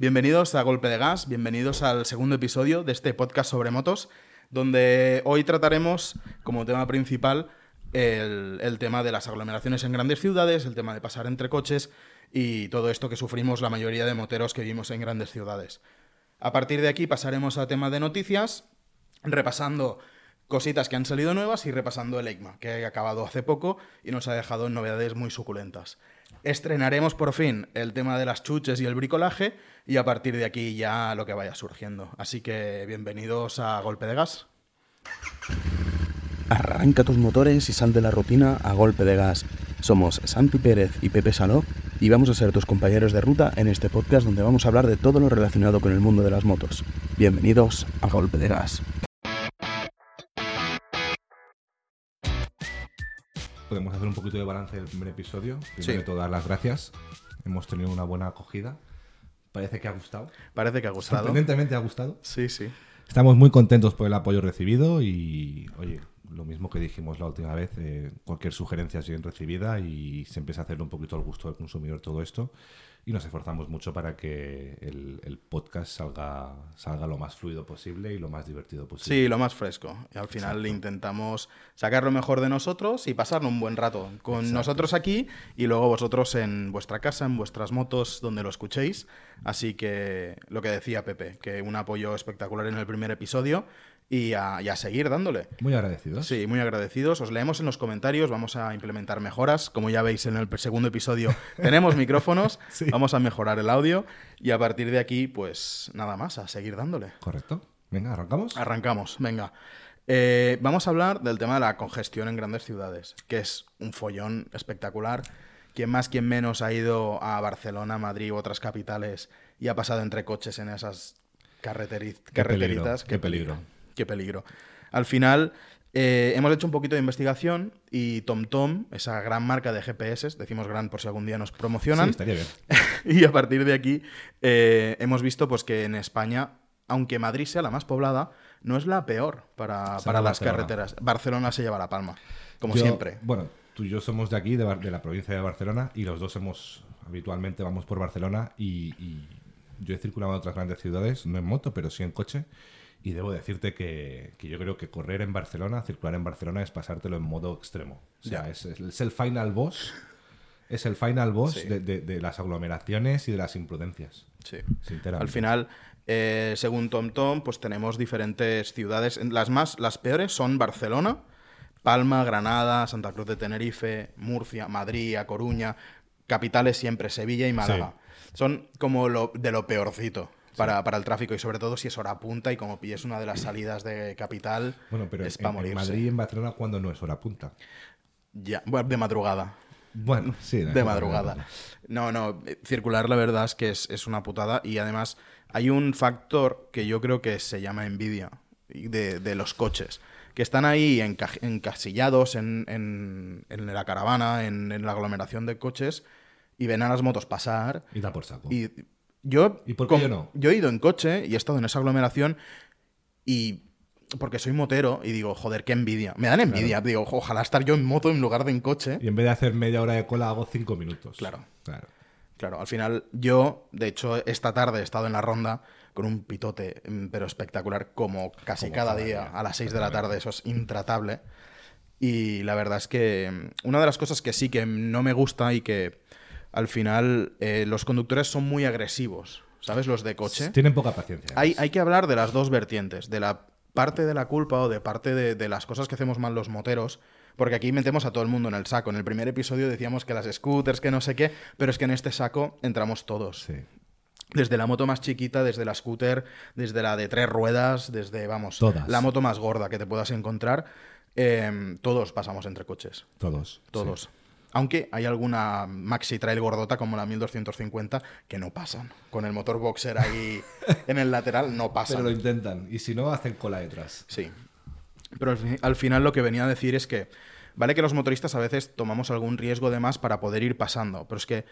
Bienvenidos a Golpe de Gas, bienvenidos al segundo episodio de este podcast sobre motos, donde hoy trataremos como tema principal el, tema de las aglomeraciones en grandes ciudades, el tema de pasar entre coches y todo esto que sufrimos la mayoría de moteros que vivimos en grandes ciudades. A partir de aquí pasaremos a tema de noticias, repasando cositas que han salido nuevas y repasando el EICMA, que ha acabado hace poco y nos ha dejado novedades muy suculentas. Estrenaremos por fin el tema de las chuches y el bricolaje y a partir de aquí ya lo que vaya surgiendo. Así que bienvenidos a Golpe de Gas. Arranca tus motores y sal de la rutina a golpe de gas. Somos Santi Pérez y Pepe Saló y vamos a ser tus compañeros de ruta en este podcast donde vamos a hablar de todo lo relacionado con el mundo de las motos. Bienvenidos a Golpe de Gas. Podemos hacer un poquito de balance del primer episodio. Primero Sí. de todo, dar las gracias. Hemos tenido una buena acogida. Parece que ha gustado. Parece que ha gustado. Sorprendentemente ha gustado. Sí, sí. Estamos muy contentos por el apoyo recibido y, oye, lo mismo que dijimos la última vez, eh, cualquier sugerencia es bien recibida y se empieza a hacer un poquito al gusto del consumidor todo esto y nos esforzamos mucho para que el, el podcast salga, salga lo más fluido posible y lo más divertido posible. Sí, lo más fresco. Y al final intentamos sacar lo mejor de nosotros y pasarlo un buen rato con Exacto. nosotros aquí y luego vosotros en vuestra casa, en vuestras motos, donde lo escuchéis. Así que lo que decía Pepe, que un apoyo espectacular en el primer episodio y a, y a seguir dándole. Muy agradecidos. Sí, muy agradecidos. Os leemos en los comentarios, vamos a implementar mejoras. Como ya veis en el segundo episodio, tenemos micrófonos, Sí. vamos a mejorar el audio y a partir de aquí, pues nada más, a seguir dándole. Correcto. Venga, arrancamos. Arrancamos, venga. Eh, vamos a hablar del tema de la congestión en grandes ciudades, que es un follón espectacular. Quien más, quien menos ha ido a Barcelona, Madrid u otras capitales y ha pasado entre coches en esas carreteri- Qué peligro, carreteritas. qué peligro. Qué peligro. Al final, eh, hemos hecho un poquito de investigación y TomTom, esa gran marca de GPS, decimos gran por si algún día nos promocionan, Sí, estaría bien. y a partir de aquí eh, hemos visto pues que en España, aunque Madrid sea la más poblada, no es la peor para, para las Barcelona. carreteras. Barcelona se lleva la palma, como Yo- siempre. Bueno, tú y yo somos de aquí, de la provincia de Barcelona, y los dos hemos, habitualmente vamos por Barcelona y, y yo he circulado en otras grandes ciudades, no en moto, pero sí en coche, y debo decirte que, que yo creo que correr en Barcelona, circular en Barcelona es pasártelo en modo extremo. O sea, es, es el final boss, es el final boss Sí. de, de- de las aglomeraciones y de las imprudencias, Sí. sinceramente. Al final, eh, según TomTom, pues tenemos diferentes ciudades. Las más, las peores son Barcelona, Palma, Granada, Santa Cruz de Tenerife, Murcia, Madrid, A Coruña, capitales siempre Sevilla y Málaga. Son como lo, de lo peorcito para, para el tráfico y sobre todo si es hora punta y como pilles una de las salidas de capital, Bueno, pero es en, para en morirse. Madrid y en Barcelona, cuando no es hora punta? Ya, bueno, de madrugada. Bueno, sí. De madrugada. No, no, circular la verdad es que es, es una putada y además hay un factor que yo creo que se llama envidia de, de los coches, que están ahí enca- encasillados en, en- en la caravana, en, en la aglomeración de coches y ven a las motos pasar Y da por saco. y yo, ¿Y por qué yo no? Yo he ido en coche y he estado en esa aglomeración y porque soy motero y digo, joder, qué envidia. Me dan envidia. Digo, ojalá estar yo en moto en lugar de en coche. Y en vez de hacer media hora de cola, hago cinco minutos. Claro. Claro. Claro, al final yo, de hecho, esta tarde he estado en la ronda con un pitote, mm, pero espectacular, como casi Como cada cada día, día, a las 6 de la tarde, eso es intratable. Y la verdad es que mm, una de las cosas que sí que no me gusta y que al final eh, los conductores son muy agresivos, ¿sabes? Los de coche. Tienen poca paciencia. Hay, hay que hablar de las dos vertientes, de la parte de la culpa o de parte de, de las cosas que hacemos mal los moteros, porque aquí metemos a todo el mundo en el saco. En el primer episodio decíamos que las scooters, que no sé qué, pero es que en este saco entramos todos. Sí. Desde la moto más chiquita, desde la scooter, desde la de tres ruedas, desde, vamos, Todas. la moto más gorda que te puedas encontrar, eh, todos pasamos entre coches. Todos. Todos. Aunque hay alguna maxi trail gordota como la 1250 que no pasan. Con el motor boxer ahí en el lateral no pasan. Pero lo intentan. Y si no, hacen cola detrás. Sí. Pero al final lo que venía a decir es que, vale que los motoristas a veces tomamos algún riesgo de más para poder ir pasando, pero es que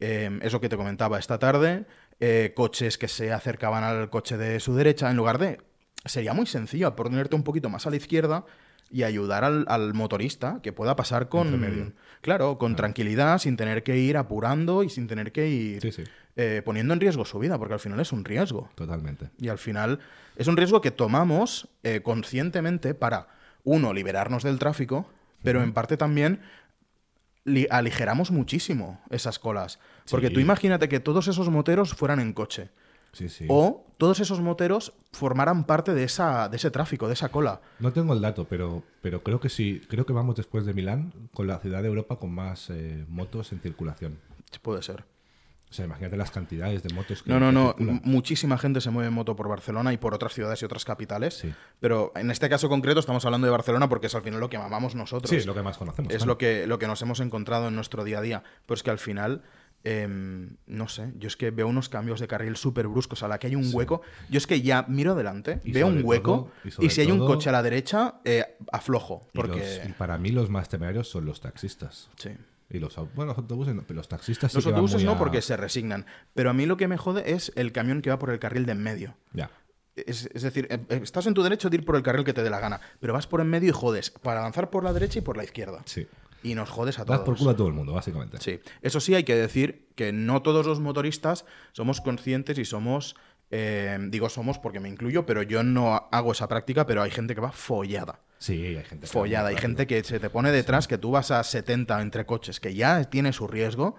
eh, es lo que te comentaba esta tarde, eh, coches que se acercaban al coche de su derecha, en lugar de... Sería muy sencillo ponerte un poquito más a la izquierda, y ayudar al, al motorista que pueda pasar con, claro, con tranquilidad, sin tener que ir apurando y sin tener que ir Sí, sí, eh, poniendo en riesgo su vida, porque al final es un riesgo. totalmente. Y al final es un riesgo que tomamos eh, conscientemente para, uno, liberarnos del tráfico, pero en parte también li- aligeramos muchísimo esas colas. Porque Sí. tú imagínate que todos esos moteros fueran en coche. Sí, sí. O todos esos moteros formaran parte de, esa, de ese tráfico, de esa cola. No tengo el dato, pero, pero creo que sí. Creo que vamos después de Milán con la ciudad de Europa con más eh, motos en circulación. Puede ser. O sea, imagínate las cantidades de motos que No, no, no. circulan. Muchísima gente se mueve en moto por Barcelona y por otras ciudades y otras capitales. Sí. Pero en este caso concreto estamos hablando de Barcelona porque es al final lo que amamos nosotros. Sí, es lo que más conocemos. es claro. lo que, lo que nos hemos encontrado en nuestro día a día. Pues que al final, em, no sé, yo es que veo unos cambios de carril súper bruscos a la que hay un hueco. Yo es que ya miro adelante, Y veo un hueco todo- y si hay un coche a la derecha, eh, aflojo. Y Porque... los- y para mí los más temerarios son los taxistas. Sí. Y los, bueno, los autobuses no, pero los taxistas sí Los que van autobuses muy no a- porque se resignan. Pero a mí lo que me jode es el camión que va por el carril de en medio. Ya. Es, es decir, eh, eh, estás en tu derecho de ir por el carril que te dé la gana, pero vas por en medio y jodes para avanzar por la derecha y por la izquierda. Sí. Y nos jodes a Das todos. por culo a todo el mundo, básicamente. Sí, eso sí hay que decir que no todos los motoristas somos conscientes y somos, eh, digo somos porque me incluyo, pero yo no hago esa práctica, pero hay gente que va follada. Sí, hay gente que Follada, hay gente que se te pone detrás, que tú vas a 70 entre coches, que ya tiene su riesgo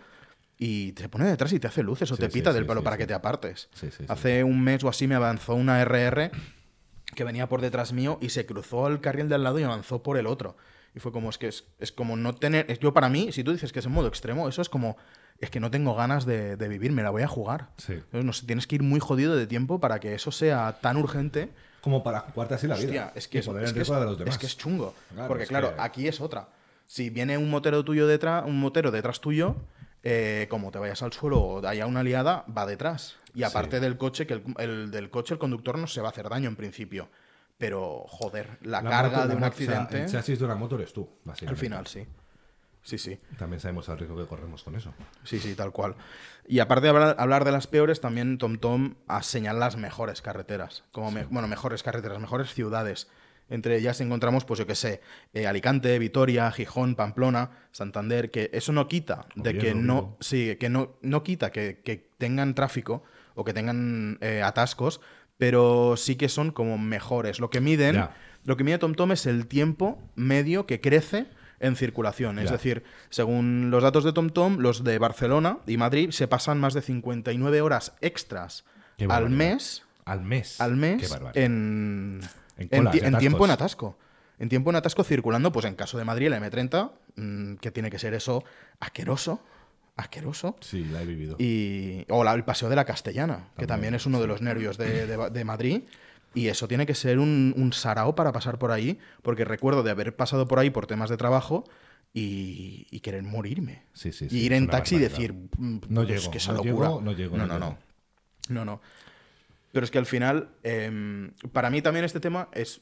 y te pone detrás y te hace luces o Sí, te pita sí, del pelo para que te apartes. Sí, sí, sí. Hace un mes o así me avanzó una RR que venía por detrás mío y se cruzó el carril de al lado y avanzó por el otro. Y fue como, es que es, es como no tener... es- Yo para mí, si tú dices que es en modo extremo, eso es como, es que no tengo ganas de, de vivir, me la voy a jugar. Sí. Entonces, no sé, tienes que ir muy jodido de tiempo para que eso sea tan urgente. Como para jugarte así la vida. Es que es, es que es- a los es demás. que es chungo. Claro, Porque es claro, que- aquí es otra. Si viene un motero tuyo detrás, un motero detrás tuyo, eh, como te vayas al suelo o haya una liada, va detrás. Y aparte del coche, que el, el del coche, el conductor no se va a hacer daño en principio. Pero, joder, la, La carga moto- de un moto- o sea, accidente. el chasis de una moto eres tú, al básicamente. final, sí. Sí, sí. También sabemos el riesgo que corremos con eso. Sí, sí, tal cual. Y aparte de hablar, hablar de las peores, también TomTom ha señalado las mejores carreteras. Como me- bueno, mejores carreteras, mejores ciudades. Entre ellas encontramos, pues yo qué sé, eh, Alicante, Vitoria, Gijón, Pamplona, Santander, que eso no quita de que no, sí, que no, no quita que, que tengan tráfico o que tengan eh, atascos, pero sí que son como mejores. Lo que miden, lo que mide TomTom es el tiempo medio que crece en circulación. Es decir, según los datos de TomTom, los de Barcelona y Madrid se pasan más de 59 horas extras al mes, Al mes. al mes en, En en colas, ti- en en tiempo en atasco. En tiempo en atasco circulando, pues en caso de Madrid, la M30, mm, que tiene que ser eso asqueroso, asqueroso. Sí, la he vivido. Y, o la- el Paseo de la Castellana, que también es uno de los nervios de, de- de Madrid. Y eso tiene que ser un, un sarao para pasar por ahí, porque recuerdo de haber pasado por ahí por temas de trabajo y, y querer morirme. Sí, sí, y ir es en taxi y decir, "Mm, No pues llego, que esa no locura. llego, no llego, no, no no, no. No, no. Pero es que al final, em, para mí también este tema es.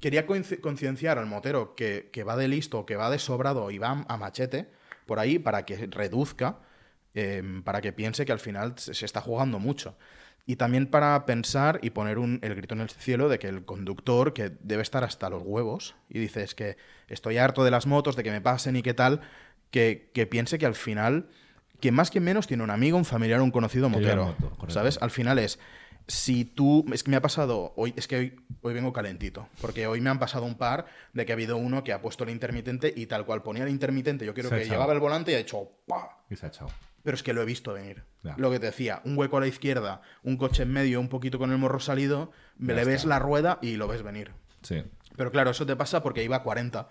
Quería concienciar al motero que, que va de listo, que va de sobrado y va a machete por ahí para que reduzca, em, para que piense que al final se, está jugando mucho. Y también para pensar y poner un, el grito en el cielo de que el conductor, que debe estar hasta los huevos, y dice, es que estoy harto de las motos, de que me pasen y qué tal, que, que piense que al final, que más que menos tiene un amigo, un familiar, un conocido motero. moto. ¿Sabes? Al final es, si tú, es que me ha pasado, hoy, es que hoy, hoy vengo calentito, porque hoy me han pasado un par de que ha habido uno que ha puesto el intermitente y tal cual ponía el intermitente, yo quiero Se que llevaba el volante y ha hecho ¡pa! Y se ha echado. Pero es que lo he visto venir. Ya. Lo que te decía, un hueco a la izquierda, un coche en medio, un poquito con el morro salido, Ya le ves la rueda y lo ves venir. Sí. Pero claro, eso te pasa porque iba a 40.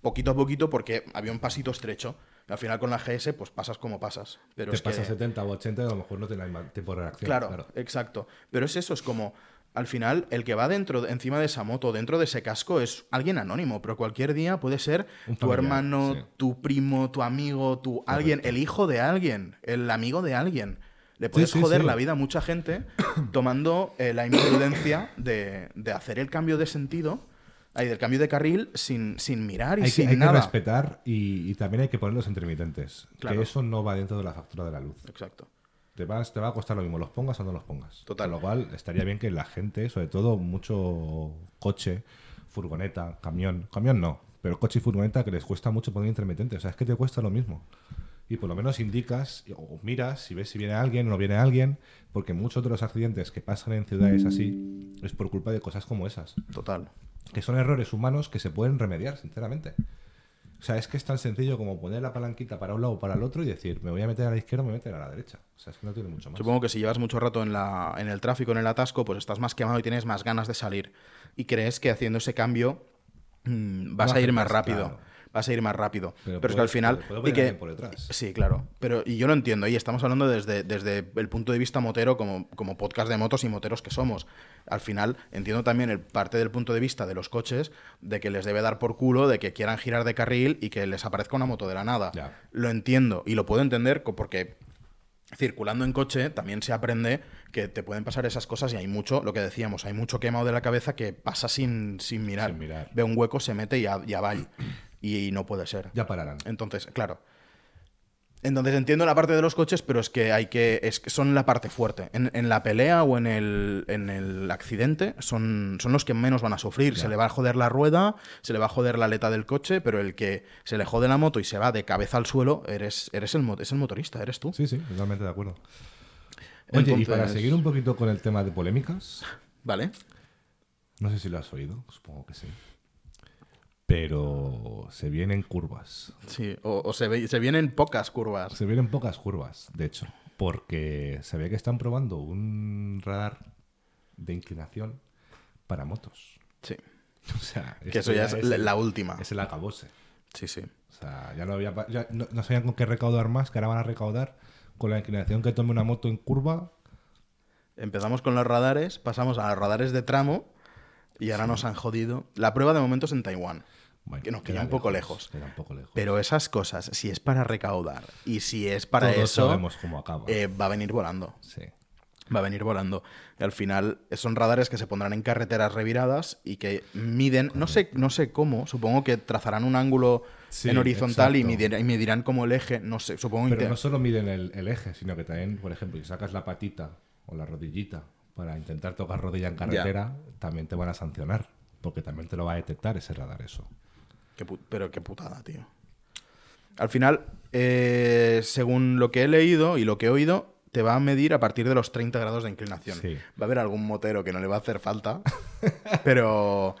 Poquito a poquito porque había un pasito estrecho. Al final con la GS pues pasas como pasas. Pero Te es pasa que... 70 o 80 y a lo mejor no tienes más tiempo de reacción. Claro, exacto. Pero es eso, es como, al final, el que va dentro, encima de esa moto, dentro de ese casco, es alguien anónimo, pero cualquier día puede ser tu hermano, sí. tu primo, tu amigo, tu alguien, el hijo de alguien, el amigo de alguien. Le puedes sí, joder la vida a mucha gente tomando eh, la imprudencia de, de hacer el cambio de sentido, ahí, del cambio de carril sin, sin mirar y Hay que, sin hay que nada. respetar y, y también hay que poner los intermitentes. Claro. Que eso no va dentro de la factura de la luz. Exacto. Te, vas, te va a costar lo mismo, los pongas o no los pongas. Total. Con lo cual, estaría bien que la gente, sobre todo mucho coche furgoneta, camión, camión no, pero coche y furgoneta que les cuesta mucho poner intermitente, o sea, es que te cuesta lo mismo. Y por lo menos indicas o miras si ves si viene alguien o no viene alguien, porque muchos de los accidentes que pasan en ciudades así es por culpa de cosas como esas, Total. Que son errores humanos que se pueden remediar, sinceramente. O sea, es que es tan sencillo como poner la palanquita para un lado o para el otro y decir, me voy a meter a la izquierda o me voy a meter a la derecha. O sea, es que no tiene mucho más. Supongo que si llevas mucho rato en, la, en el tráfico, en el atasco, pues estás más quemado y tienes más ganas de salir. Y crees que haciendo ese cambio mm, vas No a ir más rápido. claro. Vas a ir más rápido. Pero, Pero es que al final. puede- puede y que- por detrás. Sí, claro. Pero, y yo lo entiendo. Y estamos hablando desde, desde el punto de vista motero, como, como podcast de motos y moteros que somos. Al final, entiendo también el parte del punto de vista de los coches, de que les debe dar por culo, de que quieran girar de carril y que les aparezca una moto de la nada. Ya. Lo entiendo y lo puedo entender porque circulando en coche también se aprende que te pueden pasar esas cosas y hay mucho, lo que decíamos, hay mucho quemado de la cabeza que pasa sin, sin mirar. Sin mirar. Ve un hueco, se mete y ya, ya va. Y, no puede ser. Ya pararán. Entonces, claro. Entonces entiendo la parte de los coches, pero es que hay que. Es que son la parte fuerte. En, en la pelea o en el, en el accidente son, son los que menos van a sufrir. Se le va a joder la rueda, se le va a joder la aleta del coche, pero el que se le jode la moto y se va de cabeza al suelo, eres, eres el, es el motorista, eres tú. Sí, sí, totalmente de acuerdo. Oye, y para seguir un poquito con el tema de polémicas, ¿Vale? no sé si lo has oído, supongo que sí. Pero se vienen curvas. Sí. O, o se, ve- se vienen pocas curvas. Se vienen pocas curvas, de hecho. Porque se ve que están probando un radar de inclinación para motos. Sí. O sea, Que esto eso ya es la- el- la última. Es el acabose. Sí, sí. O sea, ya no había. pa- ya no, no sabían con qué recaudar más, que ahora van a recaudar con la inclinación que tome una moto en curva. Empezamos con los radares, pasamos a los radares de tramo y ahora nos han jodido. La prueba de momento es en Taiwán. Bueno, que nos queda un poco lejos. Queda un poco lejos. Pero esas cosas, si es para recaudar y si es para Todos eso, sabemos cómo acaba. eh, va a venir volando. sí. Va a venir volando. Y al final son radares que se pondrán en carreteras reviradas y que miden, no sé, no sé cómo, supongo que trazarán un ángulo Sí, en horizontal y medirán, y medirán como el eje, no sé, supongo Pero no solo miden el, el eje, sino que también, por ejemplo, si sacas la patita o la rodillita para intentar tocar rodilla en carretera, también te van a sancionar. Porque también te lo va a detectar ese radar eso. Qué pero qué putada, tío. Al final, eh, según lo que he leído y lo que he oído, te va a medir a partir de los 30 grados de inclinación. Sí. Va a haber algún motero que no le va a hacer falta, pero...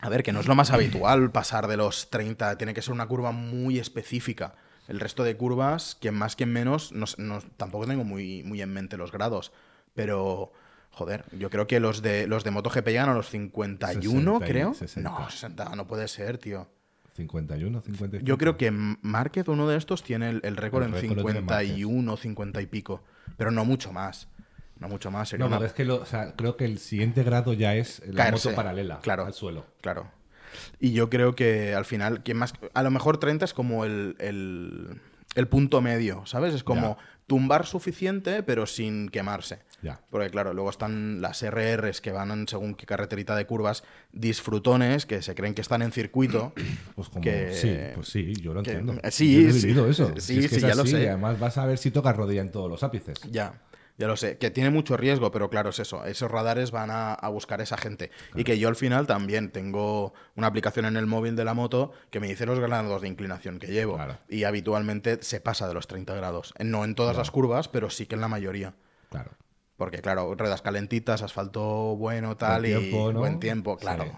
A ver, que no es lo más habitual pasar de los 30, tiene que ser una curva muy específica. El resto de curvas, quien más, quien menos, no, s- no- tampoco tengo muy, muy en mente los grados. Pero, joder, yo creo que los de, los de MotoGP llegan a los 51, 60 y creo. 60. No, 60 no puede ser, tío. 51, 55. Yo creo que Márquez, uno de estos, tiene el, el récord El en récord lo tiene 51, 50 y pico. Pero no mucho más. No mucho más. Sería No, una- pero es que lo, o sea, creo que el siguiente grado ya es la Caerse. moto paralela Claro. al suelo. Claro. Y yo creo que al final, quien más. A lo mejor 30 es como el, el, el punto medio, ¿sabes? Es como Ya. tumbar suficiente, pero sin quemarse. Ya. Porque claro, luego están las RRs que van en según qué carreterita de curvas, disfrutones que se creen que están en circuito. Pues como, que- sí, pues sí, yo lo que- entiendo. sí, Yo he sí. eso. Sí, Si es que sí, es ya lo sé. y Además vas a ver si tocas rodilla en todos los ápices. Ya, ya lo sé. Que tiene mucho riesgo, pero claro, es eso. Esos radares van a, a buscar esa gente. Y que yo al final también tengo una aplicación en el móvil de la moto que me dice los grados de inclinación que llevo. Claro. Y habitualmente se pasa de los 30 grados. No en todas las curvas, pero sí que en la mayoría. Claro. Porque, claro, ruedas calentitas, asfalto bueno, tal, Buen y buen tiempo, claro. Sí.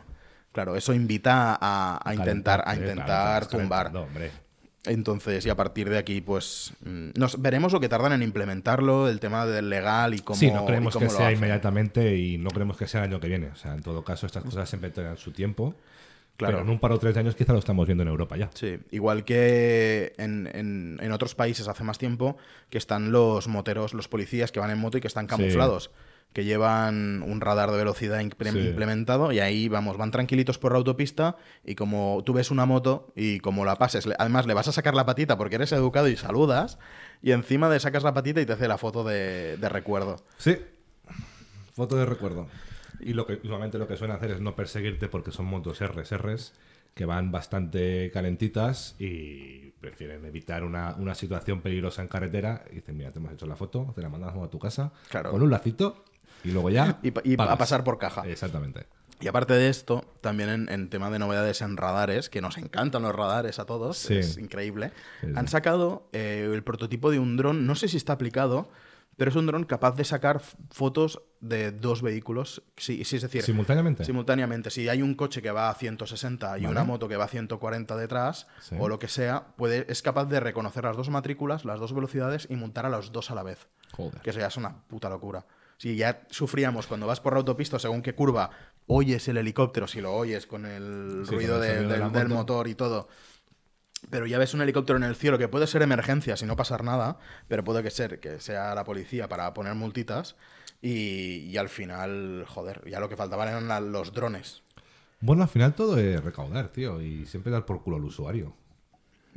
Claro, eso invita a, a intentar, a intentar tumbar. hombre. Entonces, y a partir de aquí, pues mm, nos veremos lo que tardan en implementarlo, el tema del legal y cómo. sí, no creemos que sea hacen. inmediatamente y no creemos que sea el año que viene. O sea, en todo caso, estas cosas siempre tienen su tiempo. Claro. Pero en un par o tres de años quizá lo estamos viendo en Europa ya. Sí, igual que en, en- en otros países hace más tiempo que están los moteros, los policías que van en moto y que están camuflados, que llevan un radar de velocidad Sí. implementado y ahí, vamos, van tranquilitos por la autopista y como tú ves una moto y como la pases, además le vas a sacar la patita porque eres educado y saludas y encima le sacas la patita y te hace la foto de, de recuerdo. Sí. Foto de recuerdo. Y lo que usualmente lo que suelen hacer es no perseguirte porque son motos Rs, Rs que van bastante calentitas y prefieren evitar una, una situación peligrosa en carretera. Y dicen, mira, te hemos hecho la foto, te la mandamos a tu casa Claro. con un lacito y luego ya. Y, y a pasar por caja. Exactamente. Y aparte de esto, también en, en tema de novedades en radares, que nos encantan los radares a todos, Sí. es increíble, Sí, sí. han sacado eh, el prototipo de un dron, no sé si está aplicado, pero es un dron capaz de sacar fotos de dos vehículos, sí, sí, es decir, ¿Simultáneamente? simultáneamente. Si hay un coche que va a 160 y Vale. una moto que va a 140 detrás, o lo que sea, puede, es capaz de reconocer las dos matrículas, las dos velocidades y montar a los dos a la vez. Joder. Que eso ya es una puta locura. Si ya sufríamos cuando vas por la autopista, según qué curva, oyes el helicóptero, si lo oyes con el Sí, ruido con el de- sonido de del, la del moto. motor y todo. Pero ya ves un helicóptero en el cielo que puede ser emergencia si no pasar nada, pero puede que ser que sea la policía para poner multitas. Y, y al final, joder, ya lo que faltaban eran la- los drones. Bueno, al final todo es recaudar, tío, y siempre dar por culo al usuario.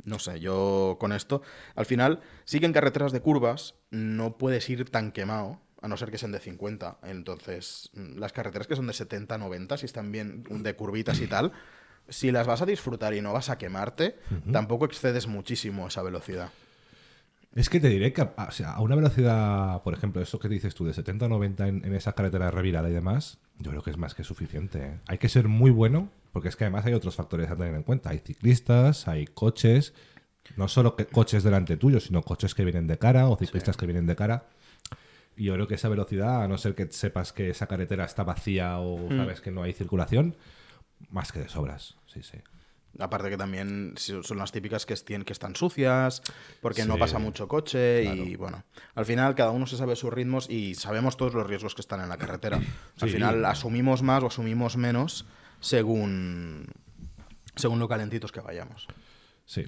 No sé, yo con esto, al final, sí que en carreteras de curvas no puedes ir tan quemado, a no ser que sean de 50. Entonces, mm, las carreteras que son de 70, 90, si están bien de curvitas y tal, si las vas a disfrutar y no vas a quemarte, tampoco excedes muchísimo esa velocidad. Es que te diré que a, o sea, a una velocidad, por ejemplo, eso que dices tú, de 70 o 90 en, en esa carretera revirada y demás, yo creo que es más que suficiente. ¿eh? Hay que ser muy bueno, porque es que además hay otros factores a tener en cuenta. Hay ciclistas, hay coches, no solo que- coches delante tuyo, sino coches que vienen de cara o ciclistas que vienen de cara. Y yo creo que esa velocidad, a no ser que sepas que esa carretera está vacía o sabes que no hay circulación, más que de sobras. Sí, sí. Aparte que también son las típicas que, están sucias, porque no pasa mucho coche y bueno, al final cada uno se sabe sus ritmos y sabemos todos los riesgos que están en la carretera. Al Sí. final asumimos más o asumimos menos según, según lo calentitos que vayamos. Sí.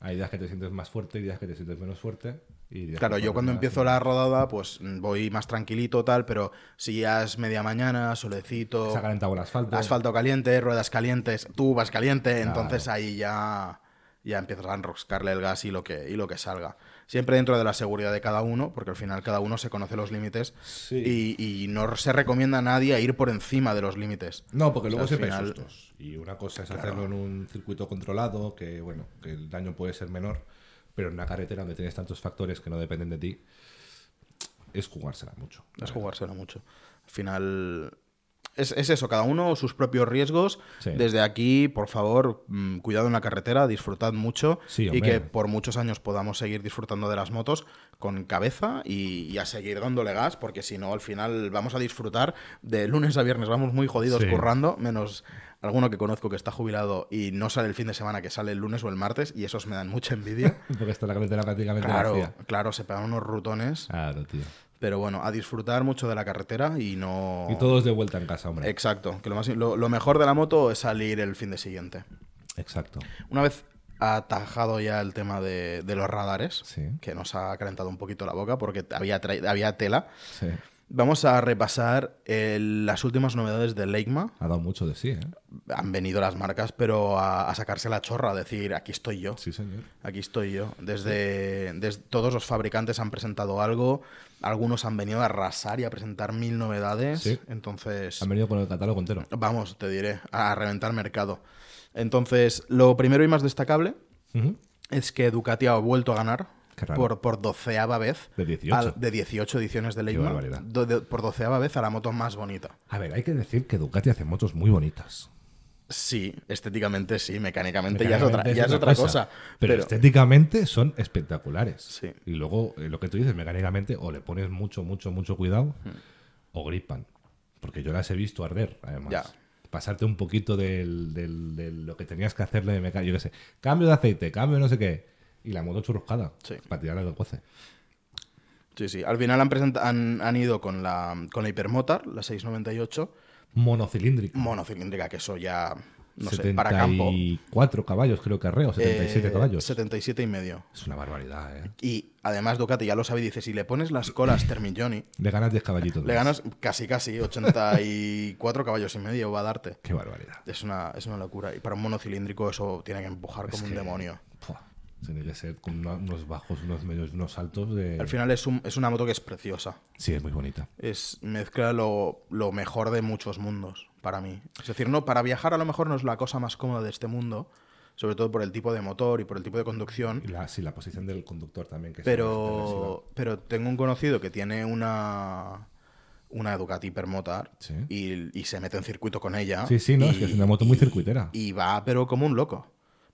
Hay días que te sientes más fuerte y días que te sientes menos fuerte. Y Claro, yo cuando empiezo la rodada pues voy más tranquilito tal, pero si ya es media mañana, solecito, Se ha calentado el asfalto. asfalto caliente, ruedas calientes, tú vas caliente, entonces ahí ya, ya empiezas a enroscarle el gas y lo, que, y lo que salga. Siempre dentro de la seguridad de cada uno, porque al final cada uno se conoce los límites Sí. y, y no se recomienda a nadie a ir por encima de los límites. No, porque O sea, luego siempre final- sustos. Y una cosa es hacerlo en un circuito controlado, que bueno, que el daño puede ser menor, pero en una carretera donde tienes tantos factores que no dependen de ti, es jugársela mucho. Es jugárselo mucho. Al final. Es, es eso, cada uno sus propios riesgos. Sí. Desde aquí, por favor, mm, cuidado en la carretera, disfrutad mucho Sí, y que por muchos años podamos seguir disfrutando de las motos con cabeza y, y a seguir dándole gas, porque si no, al final vamos a disfrutar de lunes a viernes. Vamos muy jodidos Sí. currando, menos alguno que conozco que está jubilado y no sale el fin de semana, que sale el lunes o el martes, y esos me dan mucha envidia. Porque está la carretera prácticamente claro, vacía. claro, se pegan unos rutones. Claro, tío. Pero bueno, a disfrutar mucho de la carretera y no. Y todos de vuelta en casa, hombre. Exacto, que lo, más, lo, lo mejor de la moto es salir el fin de siguiente. Exacto. Una vez atajado ya el tema de, de los radares, Sí. que nos ha calentado un poquito la boca porque había, había tela, Sí. vamos a repasar las últimas novedades de Leigma. Ha dado mucho de sí, ¿eh? Han venido las marcas, pero a, a sacarse la chorra, a decir, aquí estoy yo. Sí, señor. Aquí estoy yo. Desde, desde- todos los fabricantes han presentado algo, algunos han venido a arrasar y a presentar mil novedades. Sí. Entonces, Han venido con el catálogo entero. vamos, te diré, a reventar mercado. Entonces, lo primero y más destacable es que Ducati ha vuelto a ganar por, por doceava vez. De 18. al- de 18 ediciones de barbaridad. do- de- por doceava vez a la moto más bonita. A ver, hay que decir que Ducati hace motos muy bonitas. Sí, estéticamente sí, mecánicamente, ya es otra, ya es otra cosa. Pero, Pero, estéticamente son espectaculares. Sí. Y luego, eh, lo que tú dices, mecánicamente, o le pones mucho, mucho, mucho cuidado, o gripan. Porque yo las he visto arder, además. Ya. Pasarte un poquito del, del- de lo que tenías que hacerle de mecánica. Yo qué sé, cambio de aceite, cambio no sé qué. Y la moto churruscada. Sí. Para tirarla del coce. sí, sí. Al final han, han, han ido con la, con la Hypermotor, la 698, Monocilíndrica. monocilíndrica, que eso ya, no sé, para campo. 74 caballos, creo que arreo, 77 eh, caballos. 77 y medio. Es una barbaridad, ¿eh? Y además Ducati ya lo sabe y dice, si le pones las colas Termigioni, Le ganas 10 caballitos. le ganas casi casi 84 caballos y medio va a darte. Qué barbaridad. Es una, es una locura. Y para un monocilíndrico eso tiene que empujar como Es un demonio. pua, tiene que ser con una- unos bajos, unos medios, unos altos de... Al final es, un- es una moto que es preciosa. Sí, es muy bonita. Es mezcla lo, lo mejor de muchos mundos para mí. Es decir, no, para viajar a lo mejor no es la cosa más cómoda de este mundo, sobre todo por el tipo de motor y por el tipo de conducción. Y la, sí, la posición del conductor también. Que es. Pero, pero tengo un conocido que tiene una, una Ducati Permotar Sí. y, y se mete en circuito con ella. Sí, sí, no, y- es que es una moto muy circuitera. Y va, pero como un loco.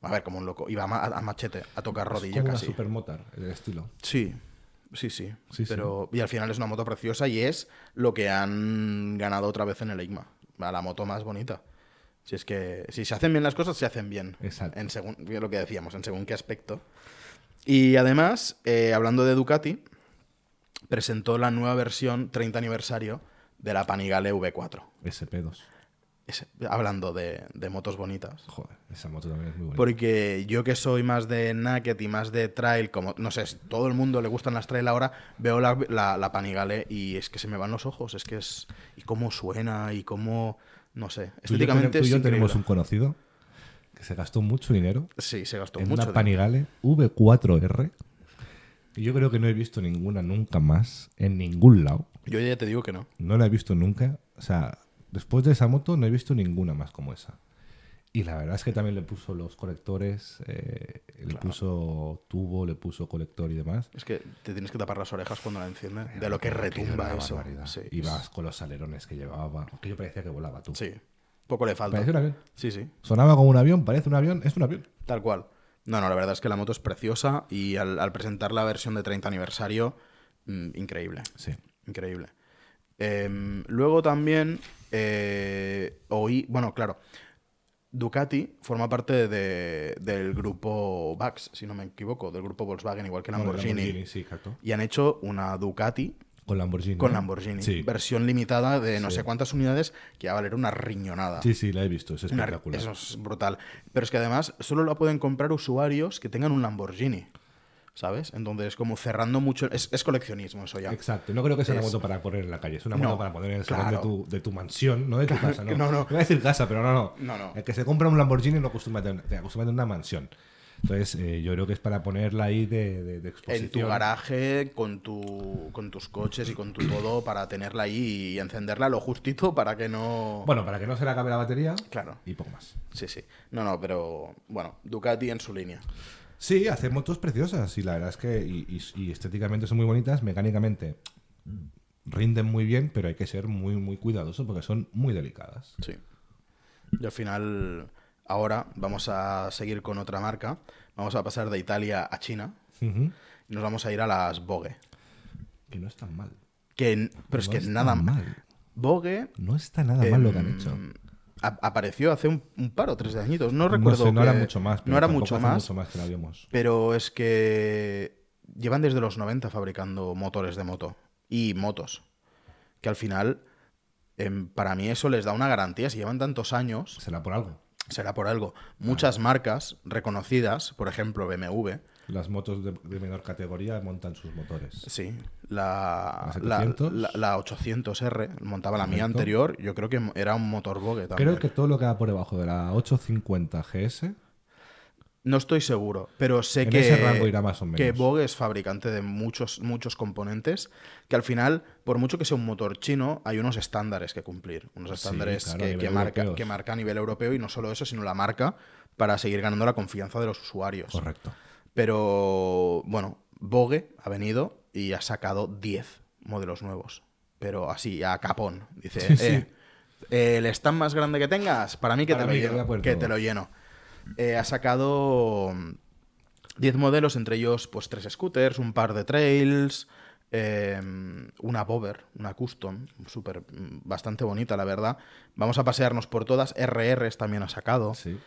A ver, como un loco. Y va a, machete, a tocar Es rodilla como una casi. supermotar, el estilo. Sí, sí, sí. Sí, sí. pero, Y al final es una moto preciosa y es lo que han ganado otra vez en el EIGMA. Va, La moto más bonita. Si es que si se hacen bien las cosas, se hacen bien. Exacto. En según, lo que decíamos, en según qué aspecto. Y además, eh, hablando de Ducati, presentó la nueva versión 30 aniversario de la Panigale V4. SP2. Es- hablando de, de motos bonitas. Joder, esa moto también es muy buena. Porque yo que soy más de naked y más de trail, como, no sé, todo el mundo le gustan las trail ahora, veo la, la, la Panigale y es que se me van los ojos, es que es... Y cómo suena y cómo... No sé, Tú y yo estéticamente ten- tú y yo tenemos un conocido que se gastó mucho dinero Sí, se gastó en mucho. una Panigale V4R. Y yo creo que no he visto ninguna nunca más en ningún lado. Yo ya te digo que no. No la he visto nunca. O sea, después de esa moto no he visto ninguna más como esa. Y la verdad es que también le puso los colectores, eh, le Claro. puso tubo, le puso colector y demás. Es que te tienes que tapar las orejas cuando la enciende, de lo que retumba eso. Sí, Y vas con los alerones que llevaba. Que yo parecía que volaba tú. sí, poco le falta. Parecía un avión. Sí, sí. Sonaba como un avión, parece un avión, es un avión. Tal cual. No, no, la verdad es que la moto es preciosa y al, al presentar la versión de 30 aniversario, mm, increíble. Sí. Increíble. Em, luego también eh, oí, bueno, claro, Ducati forma parte de- del grupo VAX, si no me equivoco, del grupo Volkswagen, igual que Lamborghini. sí, exacto. Y han hecho una Ducati Con Lamborghini. con ¿no? Lamborghini. Sí. Versión limitada de no Sí. sé cuántas unidades que va a valer una riñonada. sí, sí, la he visto, es Una- espectacular. eso es brutal. Pero es que además solo la pueden comprar usuarios que tengan un Lamborghini. ¿Sabes? Entonces, como cerrando mucho. Es, es coleccionismo eso ya. Exacto, no creo que sea una moto para poner en la calle, es una No, moto para poner en el salón claro. de, tu, de tu mansión, no de tu casa, no. no, no. Iba a decir casa, pero no, no. No, no. El que se compra un Lamborghini no acostumbra a tener, te acostumbra a una mansión. Entonces, eh, yo creo que es para ponerla ahí de, de, de exposición. En tu garaje, con, tu, con tus coches y con tu todo, para tenerla ahí y encenderla lo justito para que no. Bueno, para que no se le acabe la batería Claro. y poco más. Sí, sí. No, no, pero bueno, Ducati en su línea. Sí, hace motos preciosas y la verdad es que y, y- y estéticamente son muy bonitas, mecánicamente rinden muy bien, pero hay que ser muy, muy cuidadoso porque son muy delicadas. Sí. Y al final, ahora vamos a seguir con otra marca. Vamos a pasar de Italia a China y nos vamos a ir a las Vogue. Que no está mal. Que, pero es No que está nada mal. mal. Vogue No está nada mal lo que han em, hecho. A- apareció hace un, un par o tres de añitos. No recuerdo. no sé, no que- era mucho más. pero No era mucho más. mucho más que la vimos. Pero es que llevan desde los 90 fabricando motores de moto y motos. Que al final, em, para mí eso les da una garantía. Si llevan tantos años, Será por algo. será por algo. Muchas marcas reconocidas, por ejemplo BMW, Las motos de, de menor categoría montan sus motores. sí, la, ¿La la, 700? la- la 800R, montaba la mía anterior, yo creo que era un motor Vogue también. Creo que todo lo que va por debajo de la 850 GS No estoy seguro, pero sé En que, ese rango irá más o que. Vogue es fabricante de muchos, muchos componentes que al final, por mucho que sea un motor chino, hay unos estándares que cumplir. Unos Sí, estándares claro, que, que marca, que marca a nivel europeo y no solo eso, sino la marca para seguir ganando la confianza de los usuarios. Correcto. Pero bueno, Vogue ha venido y ha sacado 10 modelos nuevos. Pero así, a capón. Dice, Sí. "Eh, eh, el stand más grande que tengas, para mí que, Para te, mí, lo lleno, que todo". te lo lleno. Eh, ha sacado mm, 10 modelos, entre ellos pues tres scooters, un par de trails, eh, una Bover, una custom, súper, mm, bastante bonita la verdad. Vamos a pasearnos por todas. RRs también ha sacado. Sí.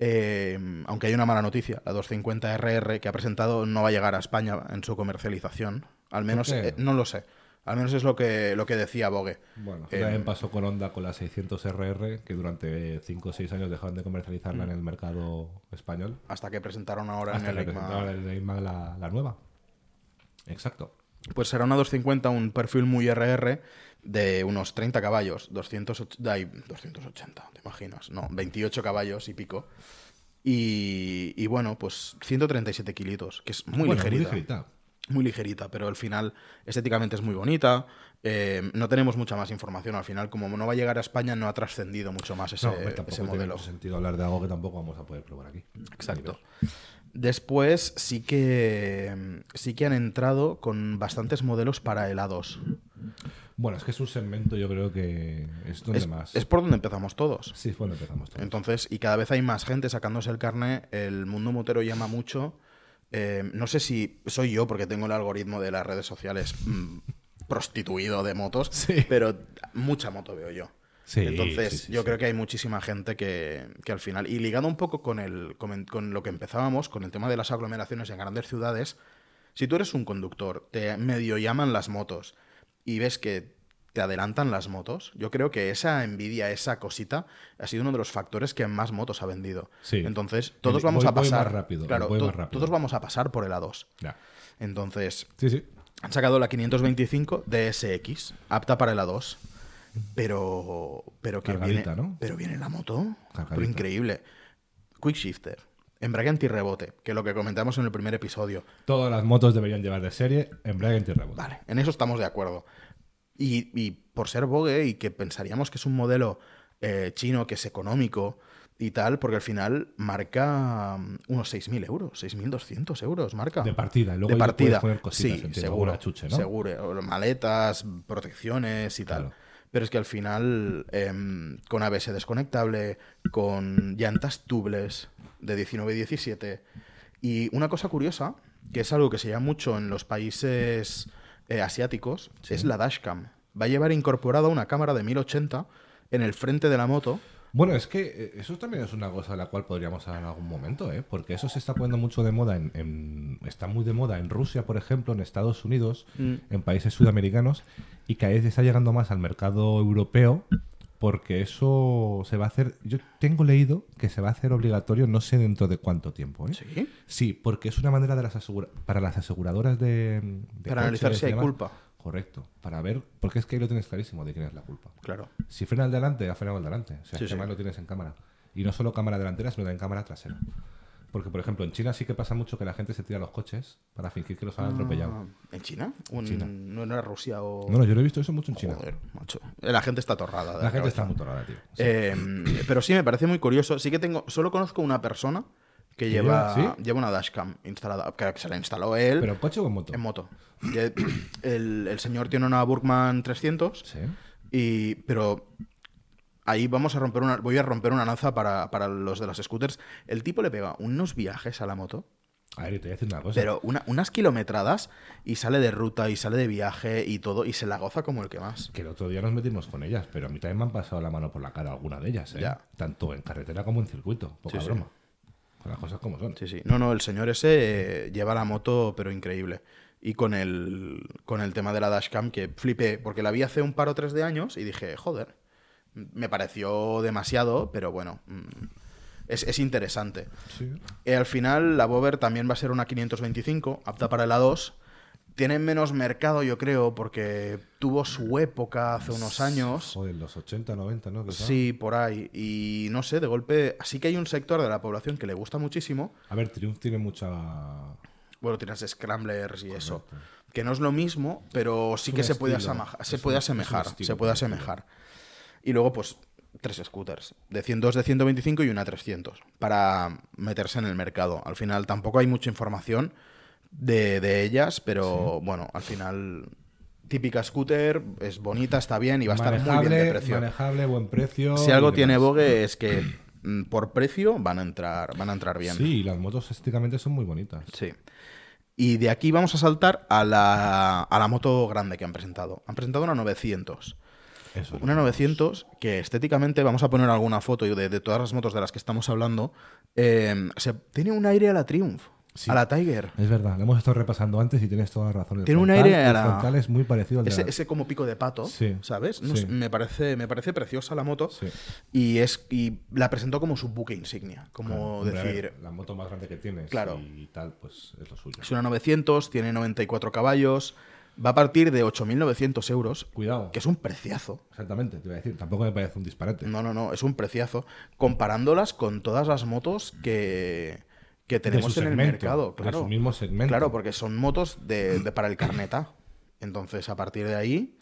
Eh, aunque hay una mala noticia, la 250 RR que ha presentado no va a llegar a España en su comercialización. Al menos, eh, no lo sé. Al menos es lo que, lo que decía Vogue. Bueno, Eh, también pasó con Honda con la 600 RR, que durante 5 o 6 años dejaron de comercializarla en el mercado español. Hasta que presentaron ahora Hasta en que el presentaron la, la nueva. Exacto. Pues será una 250, un perfil muy RR de unos 30 caballos, 280, ay, 280, ¿te imaginas? No, 28 caballos y pico. Y, y bueno, pues 137 kilitos, que es muy Bueno, ligerita. Muy ligerita. muy ligerita, pero al final estéticamente es muy bonita. Eh, no tenemos mucha más información. Al final, como no va a llegar a España, no ha trascendido mucho más ese, no, ese modelo. sentido hablar de algo que tampoco vamos a poder probar aquí. Exacto. Después sí que sí que han entrado con bastantes modelos para helados. Bueno, es que es un segmento, yo creo que es donde Es, más. es por donde empezamos todos. Sí, es por donde empezamos todos. Entonces, y cada vez hay más gente sacándose el carne. El mundo motero llama mucho. Eh, no sé si soy yo porque tengo el algoritmo de las redes sociales mm, prostituido de motos, Sí. pero mucha moto veo yo. Sí, Entonces, sí, sí, yo creo que hay muchísima gente que, que al final, y ligado un poco con, el, con, con lo que empezábamos, con el tema de las aglomeraciones en grandes ciudades, si tú eres un conductor, te medio llaman las motos y ves que te adelantan las motos, yo creo que esa envidia, esa cosita, ha sido uno de los factores que más motos ha vendido. Sí. Entonces, todos vamos a voy pasar. rápido, claro, voy to- más rápido. todos vamos a pasar por el A2. Ya. Entonces, han sacado la 525 DSX, apta para el A2. Pero. Pero que Cargadita, viene. ¿no? Pero viene la moto. Pero increíble. Quick shifter. Embrague antirrebote, que lo que comentamos en el primer episodio. Todas las motos deberían llevar de serie embrague antirrebote. Vale, en eso estamos de acuerdo. Y, y por ser Vogue y que pensaríamos que es un modelo eh, chino que es económico y tal, porque al final marca mm, unos 6.000 euros, 6.200 euros marca. De partida, luego de partida. puedes poner cositas, sí, seguro, chuche, ¿no? seguro. Maletas, protecciones y tal. Claro. Pero es que al final, em, con ABS desconectable, con llantas tubles de 19 y 17. Y una cosa curiosa, que es algo que se llama mucho en los países eh, asiáticos, es la dashcam. Va a llevar incorporada una cámara de 1080 en el frente de la moto. Bueno, es que eh, eso también es una cosa de la cual podríamos hablar en algún momento, ¿eh? porque eso se está poniendo mucho de moda, en, en- está muy de moda en Rusia, por ejemplo, en Estados Unidos, Mm. en países sudamericanos, y cada vez está llegando más al mercado europeo, porque eso se va a hacer, yo tengo leído que se va a hacer obligatorio, no sé dentro de cuánto tiempo. ¿eh? Sí. Sí, porque es una manera de las asegura- para las aseguradoras de, de Para analizar si hay demás. culpa. Correcto, para ver, porque es que ahí lo tienes clarísimo de quién es la culpa. Claro. Si frena el delante, ha frenado el delante. O sea, Sí, sí. además lo tienes en cámara. Y no solo cámara delantera, sino también cámara trasera. Porque, por ejemplo, en China sí que pasa mucho que la gente se tira a los coches para fingir que los han atropellado. Ah, ¿En China? ¿O en- China. ¿No era Rusia o...? No, no, yo lo he visto eso mucho en China. Joder, macho. La gente está torrada. de la gente cabeza. está muy torrada, tío. Sí. Eh, pero sí, me parece muy curioso. Sí que tengo, solo conozco una persona que ¿Que lleva, lleva? lleva una dashcam instalada, que se la instaló él ¿Pero en coche o en moto? en moto. El, el- señor tiene una Burkman 300, Sí. y, pero ahí vamos a romper una, voy a romper una lanza para, para los de las scooters. El tipo le pega unos viajes a la moto, A ver, te voy a decir una cosa. pero una- unas kilometradas y sale de ruta y sale de viaje y todo, y se la goza como el que más. Que el otro día nos metimos con ellas, pero a mí también me han pasado la mano por la cara alguna de ellas, ¿eh? Ya. Tanto en carretera como en circuito. Poca Sí, sí. broma. Las cosas como son. Sí, sí. No, no, el señor ese eh, lleva la moto, pero increíble. Y con el, con el tema de la dashcam, que flipé, porque la vi hace un par o tres de años y dije, joder, me pareció demasiado, pero bueno, mm, es, es interesante. Sí. Eh, al final, la Bover también va a ser una 525, apta para el A2. Tiene menos mercado, yo creo, porque tuvo su época hace unos años. Joder, los 80, 90, ¿no? Quizá. Sí, por ahí. Y no sé, de golpe, sí que hay un sector de la población que le gusta muchísimo. A ver, Triumph tiene mucha... Bueno, tienes scramblers y eso. Que no es lo mismo, pero sí que se puede, se puede asemejar. estilo, se puede asemejar. Y luego, pues, tres scooters. De 100, dos de 125 y una 300. Para meterse en el mercado. Al final tampoco hay mucha información de, de ellas, pero bueno, al final... Típica scooter, es bonita, está bien y va a estar muy bien de precio. manejable, buen precio. Si algo tiene. Vogue es que mm, por precio van a entrar, van a entrar bien. Sí, las motos estéticamente son muy bonitas. Sí. Y de aquí vamos a saltar a la, a la moto grande que han presentado. Han presentado una 900. Eso. Una 900 que estéticamente, vamos a poner alguna foto de, de todas las motos de las que estamos hablando, eh, se, tiene un aire a la Triumph, Sí. a la Tiger. Es verdad, lo hemos estado repasando antes y tienes toda la razón. El Tiene un aire a el la- frontal es muy parecido al de Ese, la- ese como pico de pato, Sí, ¿sabes? No sí. sé, me, parece, me parece preciosa la moto y, es, y la presentó como su buque insignia, como ver, decir, la moto más grande que tienes Claro. y tal, pues es lo suyo. es una 900, tiene 94 caballos, va a partir de 8.900 euros, Cuidado. que es un preciazo. Exactamente, te iba a decir. Tampoco me parece un disparate. No, no, no, es un preciazo. Comparándolas con todas las motos que, que tenemos en el mercado. de Claro. su mismo segmento. Claro, porque son motos de, de- para el carneta. Entonces, a partir de ahí,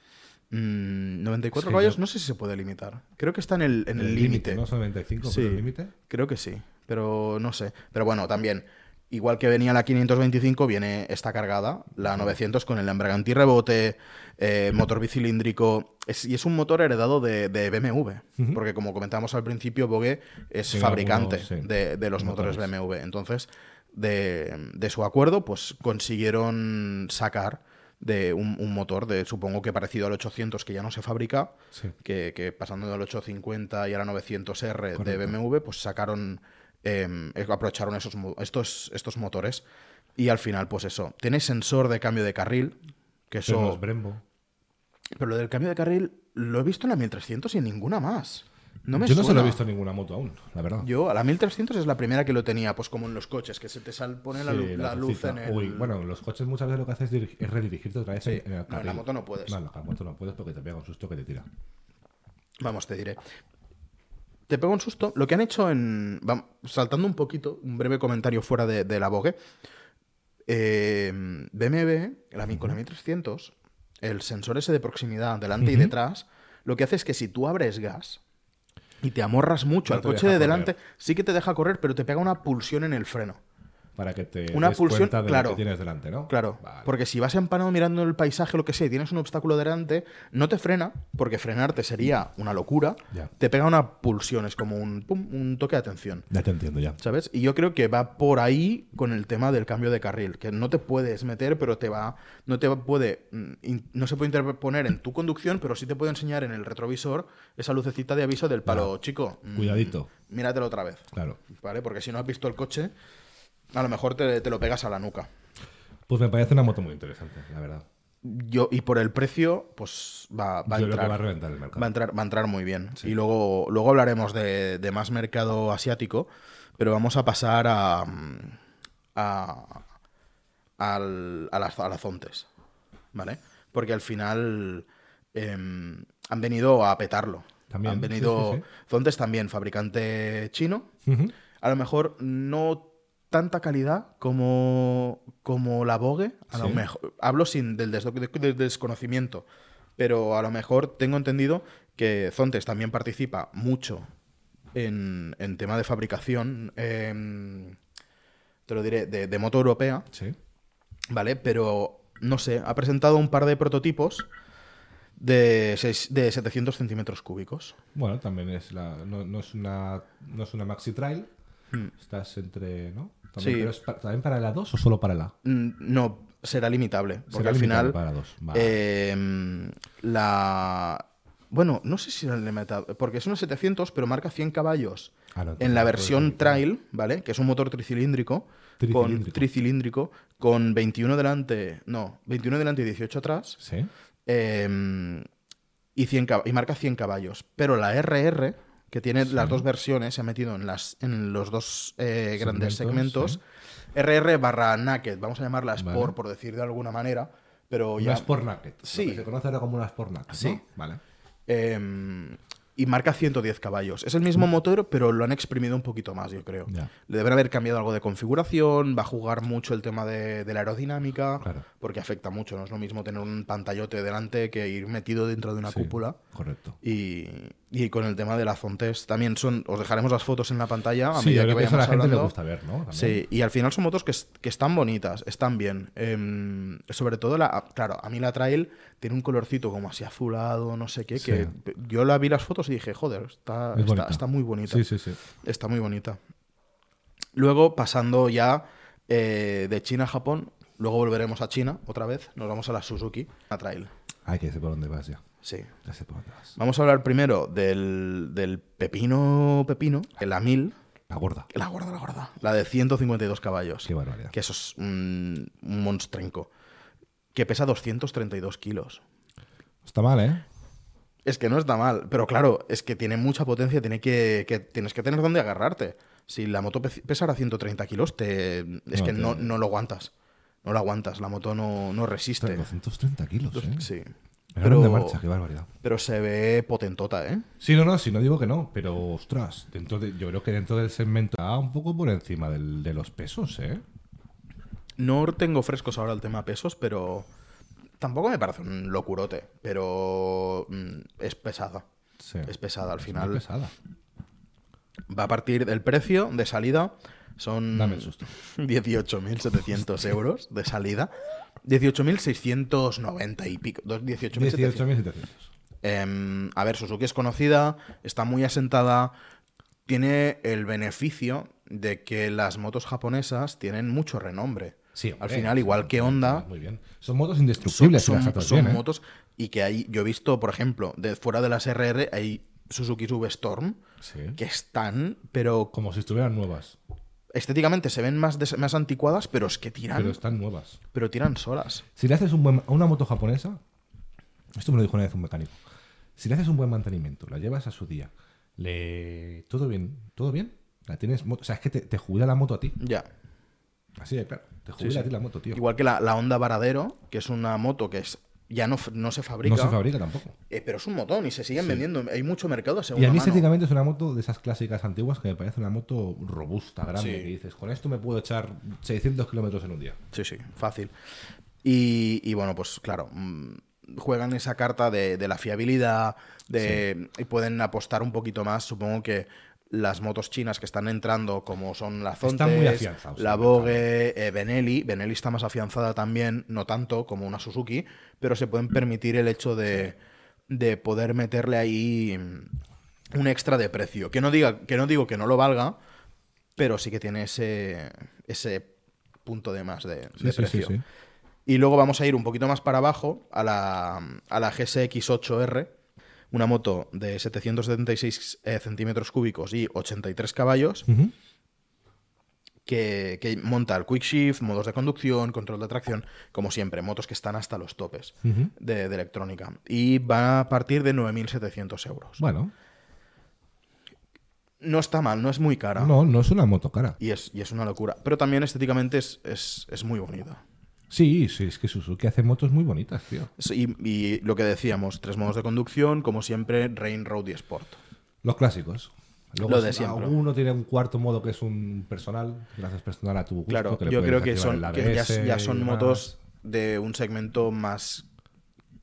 mm, 94 Sí, caballos, yo- no sé si se puede limitar. Creo que está en el en El límite, límite. ¿no? Son 95, Sí. el límite. Creo que sí, pero no sé. Pero bueno, también. Igual que venía la 525, viene esta cargada, la 900 con el embrague antirrebote, eh, motor bicilíndrico. Es- y es un motor heredado de, de BMW, porque como comentábamos al principio, Vogue es fabricante algunos, sí, de, de los motores motores. BMW. Entonces, de, de su acuerdo, pues consiguieron sacar de un, un motor de supongo que parecido al 800 que ya no se fabrica, Sí. que, que pasando del 850 y a la 900R de. BMW, pues sacaron, eh, aprovecharon esos, estos, estos motores. Y al final, pues eso, tiene sensor de cambio de carril, que Eso no es Brembo. Pero lo del cambio de carril lo he visto en la 1300 y en ninguna más. No me Yo no se lo suena. he visto en ninguna moto aún, la verdad. Yo a la 1300 es la primera que lo tenía, pues como en los coches, que se te sal, pone la, Sí, lu- la luz en el... Uy, bueno, los coches muchas veces lo que haces es, dirig- es redirigirte otra vez Sí, en, no, la moto no puedes. No, en la moto no puedes porque te pega un susto que te tira. Vamos, te diré. Te pego un susto. Lo que han hecho en. saltando un poquito, un breve comentario fuera de, de la Vogue. Eh, BMW, la, con la 1300, el sensor ese de proximidad delante y detrás, lo que hace es que si tú abres gas y te amorras mucho No al coche de delante, correr. sí que te deja correr, pero te pega una pulsión en el freno. Para que te Una des pulsión, cuenta de claro. lo que tienes delante, ¿no? Claro, Vale. porque si vas empanado mirando el paisaje lo que sea y tienes un obstáculo delante, no te frena, porque frenarte sería una locura, Ya. te pega una pulsión, es como un, pum, un toque de atención. Ya te entiendo, ya. ¿Sabes? Y yo creo que va por ahí con el tema del cambio de carril, que no te puedes meter, pero te va, no te puede, mm, no se puede interponer en tu conducción, pero sí te puede enseñar en el retrovisor esa lucecita de aviso del palo, chico. mm, Cuidadito. Míratelo otra vez, Claro. ¿vale? Porque si no has visto el coche, a lo mejor te, te lo pegas a la nuca. Pues me parece una moto muy interesante, la verdad. Yo, y por el precio, pues va, va a Yo creo entrar. que va a reventar el mercado. Va a entrar, va a entrar muy bien. Y luego, luego hablaremos de, de más mercado asiático, pero vamos a pasar a, a, al- a las, a las Zontes, ¿vale? Porque al final em, han venido a petarlo. También, Han venido... sí, sí. Zontes también, fabricante chino. A lo mejor no tanta calidad como, como la Vogue. A lo mejor, hablo sin del, des- del desconocimiento, pero a lo mejor tengo entendido que Zontes también participa mucho en, en tema de fabricación, em, te lo diré, de, de moto europea, Sí. ¿vale? Pero, no sé, ha presentado un par de prototipos de, de 700 centímetros cúbicos. Bueno, también es la. No, no es una. No es una maxi trail. Hmm. Estás entre. ¿No? Sí. También, pero es pa- ¿También para la 2 o solo para la? Mm, No, será limitable, porque Será al limitable final... Para la 2. Vale. Eh, la. Bueno, no sé si era limitado, porque es unos 700, pero marca 100 caballos Ah, no, en la versión trail, ¿vale? Que es un motor tricilíndrico, con Tricilíndrico. tricilíndrico con 21 delante, no, 21 delante y 18 atrás, Sí. eh, y, 100 cab- y marca 100 caballos. Pero la RR, que tiene las dos versiones, se ha metido en, las, en los dos eh, grandes Segmentos. RR barra Naked, vamos a llamarla Sport, Vale. por decir de alguna manera, pero Una ya... Sport Naked. Sí. Lo que se conoce ahora como una Sport Naked. ¿no? Sí. Vale. Eh, y marca 110 caballos. Es el mismo motor, pero lo han exprimido un poquito más, yo creo. Ya. Le deben haber cambiado algo de configuración, va a jugar mucho el tema de, de la aerodinámica, Claro. porque afecta mucho. No es lo mismo tener un pantallote delante que ir metido dentro de una Sí, cúpula. Correcto. Y, y con el tema de la Zontes también son. Os dejaremos las fotos en la pantalla a Sí, medida yo que que eso a vayamos la gente le hablando. gusta ver, ¿no? También. Sí, y al final son motos que, que están bonitas, están bien. Em, sobre todo, la, claro, a mí la trail tiene un colorcito como así azulado, no sé qué, que yo la vi las fotos y dije, joder, está, Es está, muy bonita. Sí, sí, sí. Está muy bonita. Luego, pasando ya eh, de China a Japón, luego volveremos a China otra vez, nos vamos a la Suzuki, la trail. Ay, que sé por dónde vas ya. Sí. Ya sé por dónde vas. Vamos a hablar primero del, del pepino pepino, la 1000, La gorda. la gorda, la gorda, la de 152 caballos. Qué barbaridad. que eso es un, un monstrenco, que pesa 232 kilos. Está mal, ¿eh? Es que no está mal, pero claro, es que tiene mucha potencia, tiene que, que- tienes que tener donde agarrarte. Si la moto pe- pesara 130 kilos, te, es No, que te- no, no lo aguantas. No lo aguantas, la moto no, no resiste. 230 kilos, ¿eh? Sí. Pero, de marcha, qué barbaridad. pero se ve potentota, ¿eh? Sí, no, no, sí, no digo que no, pero ostras, dentro de, yo creo que dentro del segmento está un poco por encima del- de los pesos, ¿eh? No tengo frescos ahora el tema pesos, pero tampoco me parece un locurote, pero mm, es pesada. Sí. Es pesada al Es final. pesada. Va a partir del precio de salida Son Dame el susto. 18.700 euros de salida. 18.690 y pico. dos- 18.700. 18.700. Em, a ver, Suzuki es conocida, está muy asentada, tiene el beneficio de que las motos japonesas tienen mucho renombre. Sí, Al final, igual que Honda, Muy bien. Son motos indestructibles. son- bien, ¿eh? motos y que hay, yo he visto, por ejemplo, de fuera de las RR hay Suzuki V-Storm Sí. que están, pero Como si estuvieran nuevas. Estéticamente se ven más, des- más anticuadas, pero es que tiran, Pero pero, están nuevas. tiran solas. Si le haces un buen, a una moto japonesa, esto me lo dijo una vez un mecánico. Si le haces un buen mantenimiento, la llevas a su día, le todo bien, todo bien, la tienes, o sea, es que te, te jubila la moto a ti. Ya. Así de claro, te jubila a ti la moto, tío. Igual que la, la Honda Varadero, que es una moto que es, ya no, no se fabrica. no se fabrica tampoco. Eh, pero es un motón y se siguen vendiendo. Hay mucho mercado de Y a mí mano. estéticamente es una moto de esas clásicas antiguas que me parece una moto robusta, grande, Sí. que dices, con esto me puedo echar 600 kilómetros en un día. Sí, sí, fácil. Y, y bueno, pues claro, mm, juegan esa carta de, de la fiabilidad, de, y pueden apostar un poquito más. Supongo que las motos chinas que están entrando, como son la Zontes, la Vogue, eh, Benelli, Benelli está más afianzada también, no tanto como una Suzuki, pero se pueden permitir el hecho de, de poder meterle ahí mm, un extra de precio. Que no, diga, que no digo que no lo valga, pero sí que tiene ese, ese punto de más de, Sí, de sí, precio. sí, sí. Y luego vamos a ir un poquito más para abajo a la, a la GSX-8R, una moto de 776 eh, centímetros cúbicos y 83 caballos, Ujú. que, que monta el quick shift, modos de conducción, control de tracción, como siempre, motos que están hasta los topes de, de electrónica. Y va a partir de 9.700 euros. Bueno, No está mal, no es muy cara. no, no es una moto cara. Y es, y es una locura. Pero también estéticamente es, es, es muy bonita. Sí, sí, es que Suzuki hace motos muy bonitas, tío. Sí, Y, y lo que decíamos, tres modos de conducción, como siempre, Rain, Road y Sport. Los clásicos. Lo de siempre. Uno tiene un cuarto modo que es un personal, haces personal a tu gusto. Claro, que yo creo que, son, que ya, son motos de un segmento más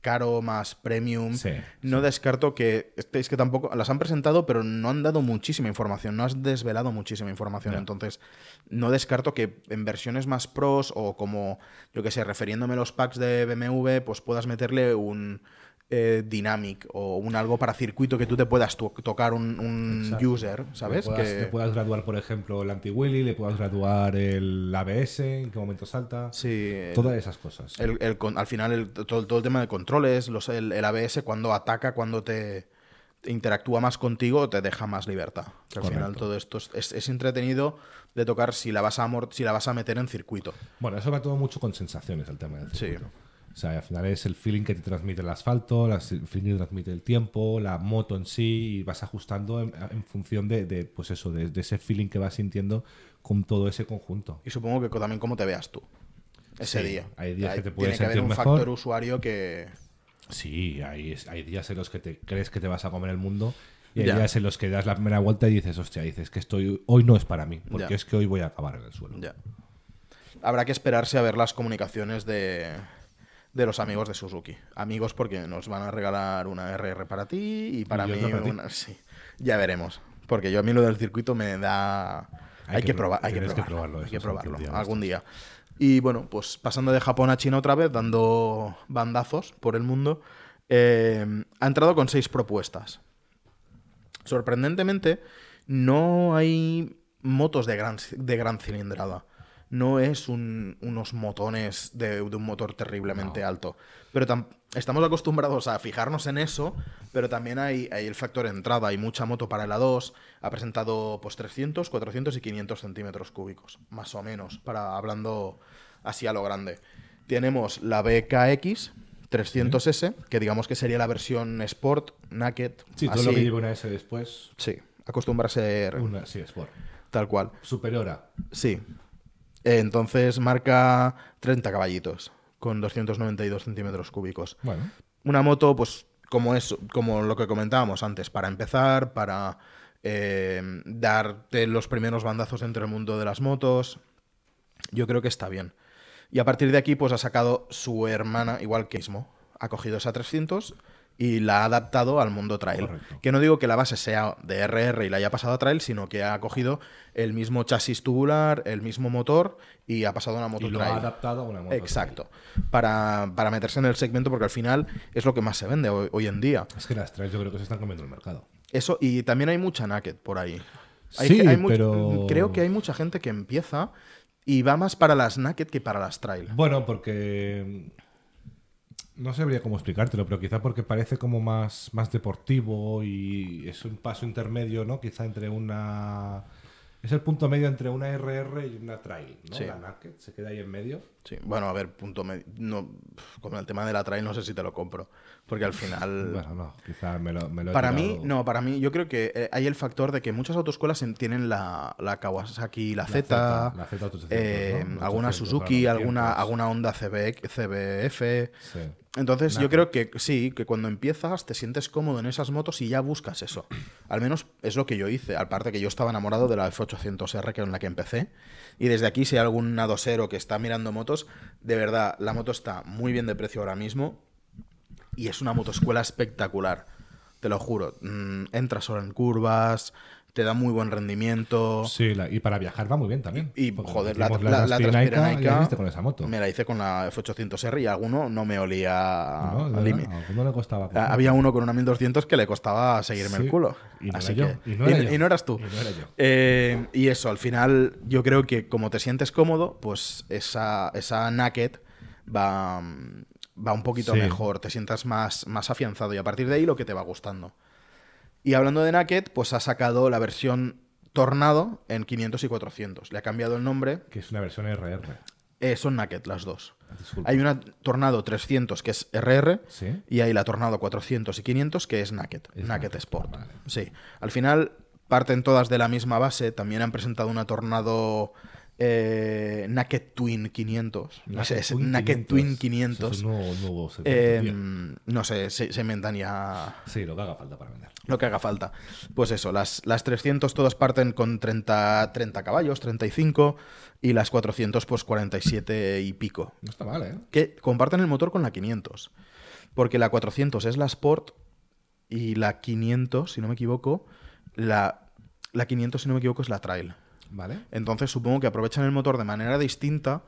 caro, más premium. Sí, no descarto que, es que tampoco, las han presentado, pero no han dado muchísima información, no has desvelado muchísima información. Entonces, no descarto que en versiones más pros o como, yo que sé, refiriéndome a los packs de BMW, pues puedas meterle un eh, Dynamic o un algo para circuito que tú te puedas to- tocar un, user, ¿sabes? Le puedas, que... le puedas graduar, por ejemplo, el anti-wheelie, le puedas graduar el ABS, en qué momento salta. Sí, Todas esas cosas. El- el con- al final, el- todo, todo el tema de controles, los, el, ABS, cuando ataca, cuando te, te interactúa más contigo, te deja más libertad. Que al Correcto. final todo esto es, es- es entretenido de tocar si la, vas a si la vas a meter en circuito. Bueno, eso va todo mucho con sensaciones, el tema del Sí. circuito. O sea, al final es el feeling que te transmite el asfalto, el feeling que te transmite el tiempo, la moto en sí, y vas ajustando en, en función de, de, pues eso, de, de ese feeling que vas sintiendo con todo ese conjunto. Y supongo que también cómo te veas tú ese Sí, día. hay días que te puedes Tiene que haber sentir un mejor. factor usuario que... Sí, hay, hay días en los que te crees que te vas a comer el mundo y hay Ya. días en los que das la primera vuelta y dices, hostia, dices que estoy hoy no es para mí, porque Ya. es que hoy voy a acabar en el suelo. Ya. Habrá que esperarse a ver las comunicaciones de, de los amigos de Suzuki. Amigos porque nos van a regalar una RR para ti y para Y mí para una... Sí, ya veremos. Porque yo a mí lo del circuito me da... Hay, Hay que, que probar, pro- hay que probarlo, hay que probarlo día algún día. Y bueno, pues pasando de Japón a China otra vez, dando bandazos por el mundo, eh, ha entrado con seis propuestas. Sorprendentemente, no hay motos de gran, de gran cilindrada. No es un- unos motones de, de un motor terriblemente No. alto. Pero tam- estamos acostumbrados a fijarnos en eso, pero también hay, hay el factor entrada. Hay mucha moto para el A2. Ha presentado pues, 300, 400 y 500 centímetros cúbicos, más o menos, para hablando así a lo grande. Tenemos la BKX 300S, que digamos que sería la versión Sport, Naked. Sí, todo así. lo que lleva una S después, Sí, acostumbra a ser una, sí, Sport. tal cual. Superior a. Sí. Entonces marca 30 caballitos con 292 centímetros cúbicos. Bueno, Una moto, pues, como es, como lo que comentábamos antes, para empezar, para eh, darte los primeros bandazos entre el mundo de las motos. Yo creo que está bien. Y a partir de aquí, pues ha sacado su hermana, igual que mismo. Ha cogido esa 300 y la ha adaptado al mundo trail. Correcto. Que no digo que la base sea de RR y la haya pasado a trail, sino que ha cogido el mismo chasis tubular, el mismo motor y ha pasado a una moto Y lo trail. ha adaptado a una moto. Exacto. Para, para meterse en el segmento, porque al final es lo que más se vende hoy, hoy en día. Es que las trails yo creo que se están comiendo el mercado. Eso, y también hay mucha naked por ahí. Hay, Sí, hay pero- Creo que hay mucha gente que empieza y va más para las naked que para las trail. Bueno, porque no sabría cómo explicártelo, pero quizá porque parece como más, más deportivo y es un paso intermedio, ¿no? Quizá entre una... Es el punto medio entre una RR y una trail, ¿no? Sí. La naked se queda ahí en medio. Sí, bueno, a ver, punto medio. No, con el tema de la trail no sé si te lo compro. Porque al final. Bueno, no, quizá me lo, me lo he para mí, no, para mí, yo creo que eh, hay el factor de que muchas autoescuelas en- tienen la, la Kawasaki, la, La Z, Z, la Z 800, eh, ¿no? alguna 800, Suzuki, alguna, 900. alguna Honda CB, CBF. Sí. Entonces, yo creo que sí, que cuando empiezas te sientes cómodo en esas motos y ya buscas eso. Al menos es lo que yo hice. Aparte que yo estaba enamorado de la F800R, que en la que empecé. Y desde aquí, si hay algún nadosero que está mirando motos, de verdad, la moto está muy bien de precio ahora mismo. Y es una motoscuela espectacular. Te lo juro. Mm, entras solo en curvas, te da muy buen rendimiento. Sí, la- y para viajar va muy bien también. Y, joder, la, la, la Transpirenaica con esa moto. me la hice con la F800R y alguno no me olía ¿no? a De limi. verdad, a alguno le costaba. Ah, Había uno con una 1200 que le costaba seguirme Sí, el culo. y no Así que- y no y- y no eras tú. Y no era yo. Eh, y eso, al final, yo creo que como te sientes cómodo, pues esa, esa naked va, va un poquito Sí. mejor, te sientas más, más afianzado y a partir de ahí lo que te va gustando. Y hablando de naked, pues ha sacado la versión Tornado en 500 y 400. Le ha cambiado el nombre. Que es una versión RR. Eh, son naked las dos. Disculpa. Hay una Tornado 300 que es RR Sí. y hay la Tornado 400 y 500 que es Naked, Es Naked Naked, Sport. vale. Sí, al final parten todas de la misma base. También han presentado una Tornado eh, Naked Twin 500. No sé, es Naked Twin 500. Es un nuevo, nuevo segmento, Eh, no sé, se, se inventan ya Sí, lo que haga falta para vender. lo que haga falta. Pues eso, las, las 300 todas parten con 30, 30 caballos, 35, y las 400 pues 47 y pico No está mal, ¿eh? que comparten el motor con la 500. Porque la 400 es la Sport y la 500, si no me equivoco, la, la 500, si no me equivoco, es la Trail. Vale. Entonces supongo que aprovechan el motor de manera distinta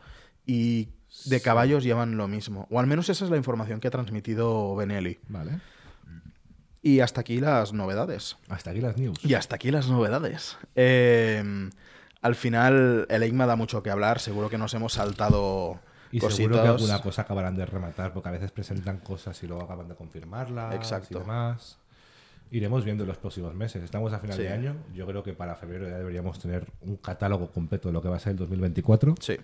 y de caballos llevan lo mismo. O al menos esa es la información que ha transmitido Benelli. Vale. Y hasta aquí las novedades. Hasta aquí las news. Y hasta aquí las novedades. Eh, al final, el EICMA da mucho que hablar. Seguro que nos hemos saltado Y cositas. seguro que alguna cosa acabarán de rematar, porque a veces presentan cosas y luego acaban de confirmarlas Exacto. y demás. Iremos viendo en los próximos meses. Estamos a final Sí. de año. Yo creo que para febrero ya deberíamos tener un catálogo completo de lo que va a ser el 2024, Sí.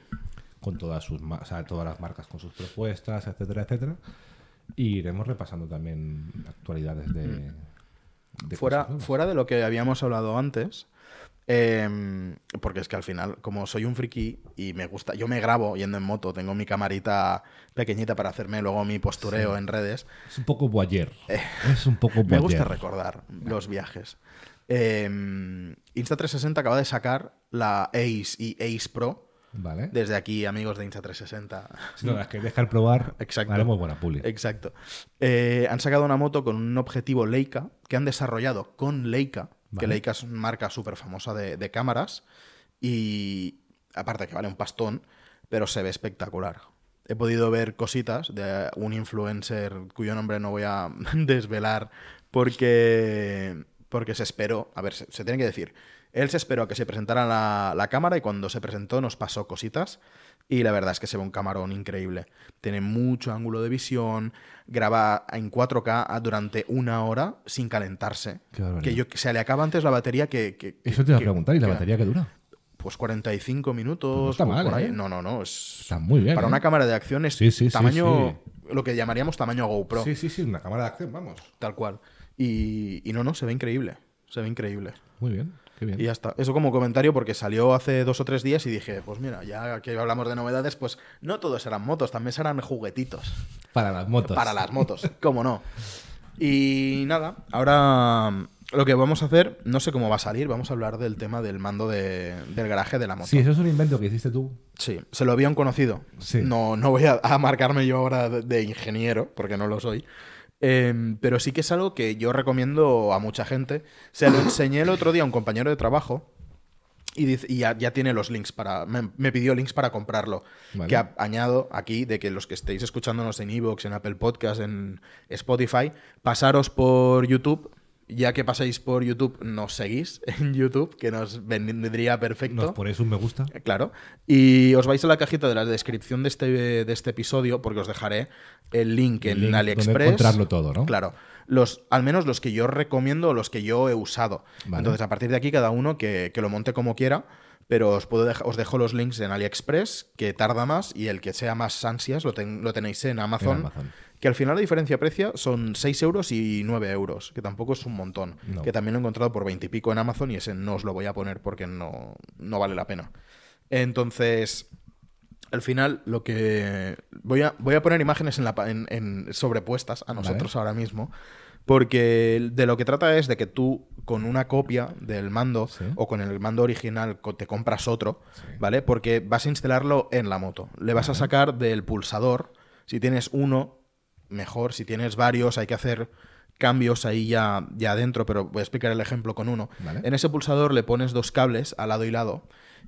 con todas sus o sea, todas las marcas con sus propuestas, etcétera, etcétera. Y iremos repasando también actualidades de, de Mm. fuera, cosas nuevas. fuera de lo que habíamos hablado antes, eh, porque es que al final, como soy un friki y me gusta, yo me grabo yendo en moto, tengo mi camarita pequeñita para hacerme luego mi postureo en redes, Es un poco boyer. Es un poco boyer. me gusta recordar los viajes. Eh, Insta360 acaba de sacar la Ace y Ace Pro. Vale. Desde aquí, amigos de Insta360. Si no las que dejar probar, Exacto. haremos buena puli. Exacto. Eh, han sacado una moto con un objetivo Leica que han desarrollado con Leica, que. Leica es una marca súper famosa de, de cámaras y aparte que vale un pastón, pero se ve espectacular. He podido ver cositas de un influencer cuyo nombre no voy a desvelar porque, porque se esperó, a ver, se, se tiene que decir, él se esperó a que se presentara la, la cámara y cuando se presentó nos pasó cositas y la verdad es que se ve un camarón increíble. Tiene mucho ángulo de visión, graba en 4K a- durante una hora sin calentarse. Que yo, se le acaba antes la batería que... que- que- Eso te iba a que- preguntar, ¿y la que- batería qué dura? Pues 45 minutos. Pues no está mal, por ahí. ¿eh? No, no, no. Es... Está muy bien. Para ¿eh? una cámara de acción es Sí, sí, sí, tamaño... Lo que llamaríamos tamaño GoPro. Sí, sí, sí, una cámara de acción, vamos. Tal cual. Y, y no, no, se ve increíble. Se ve increíble. Muy bien. Y ya está. Eso como comentario porque salió hace dos o tres días y dije, pues mira, ya que hablamos de novedades, pues no todos serán motos, también serán juguetitos. Para las motos. Para las motos, cómo no. Y nada, ahora lo que vamos a hacer, no sé cómo va a salir, vamos a hablar del tema del mando de- del garaje de la moto. Sí, eso es un invento que hiciste tú. Sí, se lo había un conocido. Sí. No, no voy a, a marcarme yo ahora de, de ingeniero, porque no lo soy. Em, pero sí que es algo que yo recomiendo a mucha gente. Se lo enseñé el otro día a un compañero de trabajo y, dice- y ya, ya tiene los links para. Me, me pidió links para comprarlo. Vale. Que a- añado aquí de que los que estéis escuchándonos en Evox, en Apple Podcast, en Spotify, pasaros por YouTube. Ya que pasáis por YouTube, nos seguís en YouTube, que nos vendría perfecto. Nos ponéis un me gusta. Eh, Claro. Y os vais a la cajita de la descripción de este, de este episodio, porque os dejaré el link El en link donde AliExpress. encontrarlo todo, ¿no? Claro. Los, al menos los que yo recomiendo o los que yo he usado. Vale. Entonces, a partir de aquí, cada uno que, que lo monte como quiera. Pero os, puedo deja- os dejo los links en AliExpress, que tarda más, y el que sea más ansias lo, ten- lo tenéis en Amazon, En Amazon. Que al final la diferencia de precio son 6 euros y 9 euros, que tampoco es un montón. No. Que también lo he encontrado por 20 y pico en Amazon y ese no os lo voy a poner porque no, no vale la pena. Entonces, al final, lo que. Voy a, voy a poner imágenes en la, en- en- sobrepuestas a nosotros ahora mismo. Porque de lo que trata es de que tú, con una copia del mando Sí. o con el mando original, te compras otro, Sí. ¿vale? Porque vas a instalarlo en la moto. Le vas a sacar del pulsador. Si tienes uno, mejor. Si tienes varios, hay que hacer cambios ahí ya, ya adentro, pero voy a explicar el ejemplo con uno. Vale. En ese pulsador le pones dos cables a lado y lado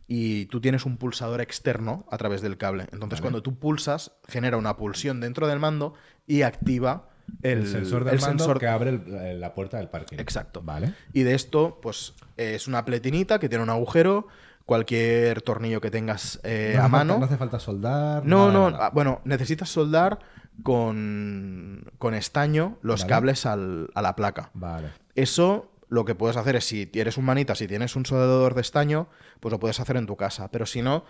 y tú tienes un pulsador externo a través del cable. Entonces, Vale. cuando tú pulsas, genera una pulsión dentro del mando y activa el, El, sensor del el mando sensor- que abre el- la puerta del parking. Exacto. Vale. Y de esto, pues es una pletinita que tiene un agujero, cualquier tornillo que tengas eh, no a mano. Falta, no hace falta soldar. No, nada, no, nada. ah, bueno, necesitas soldar con, con estaño los Vale. cables al- a la placa. Vale. Eso lo que puedes hacer es, si eres un manita, si tienes un soldador de estaño, pues lo puedes hacer en tu casa. Pero si no,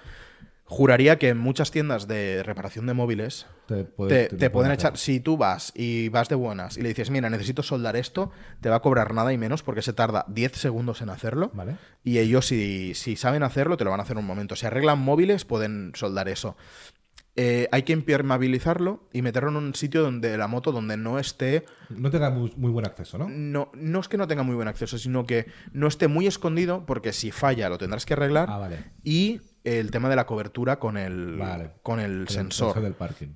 juraría que en muchas tiendas de reparación de móviles Te, te, pueden echar, si tú vas y vas de buenas y le dices, mira, necesito soldar esto, te va a cobrar nada y menos porque se tarda 10 segundos en hacerlo. Vale. Y ellos, si, si saben hacerlo, te lo van a hacer en un momento. Si arreglan móviles, pueden soldar eso. Eh, hay que impermeabilizarlo y meterlo en un sitio donde la moto donde no esté. No tenga muy, muy buen acceso, ¿no? No, no es que no tenga muy buen acceso, sino que no esté muy escondido, porque si falla lo tendrás que arreglar. Ah, vale. Y el tema de la cobertura con el, Vale. con el sensor. del parking.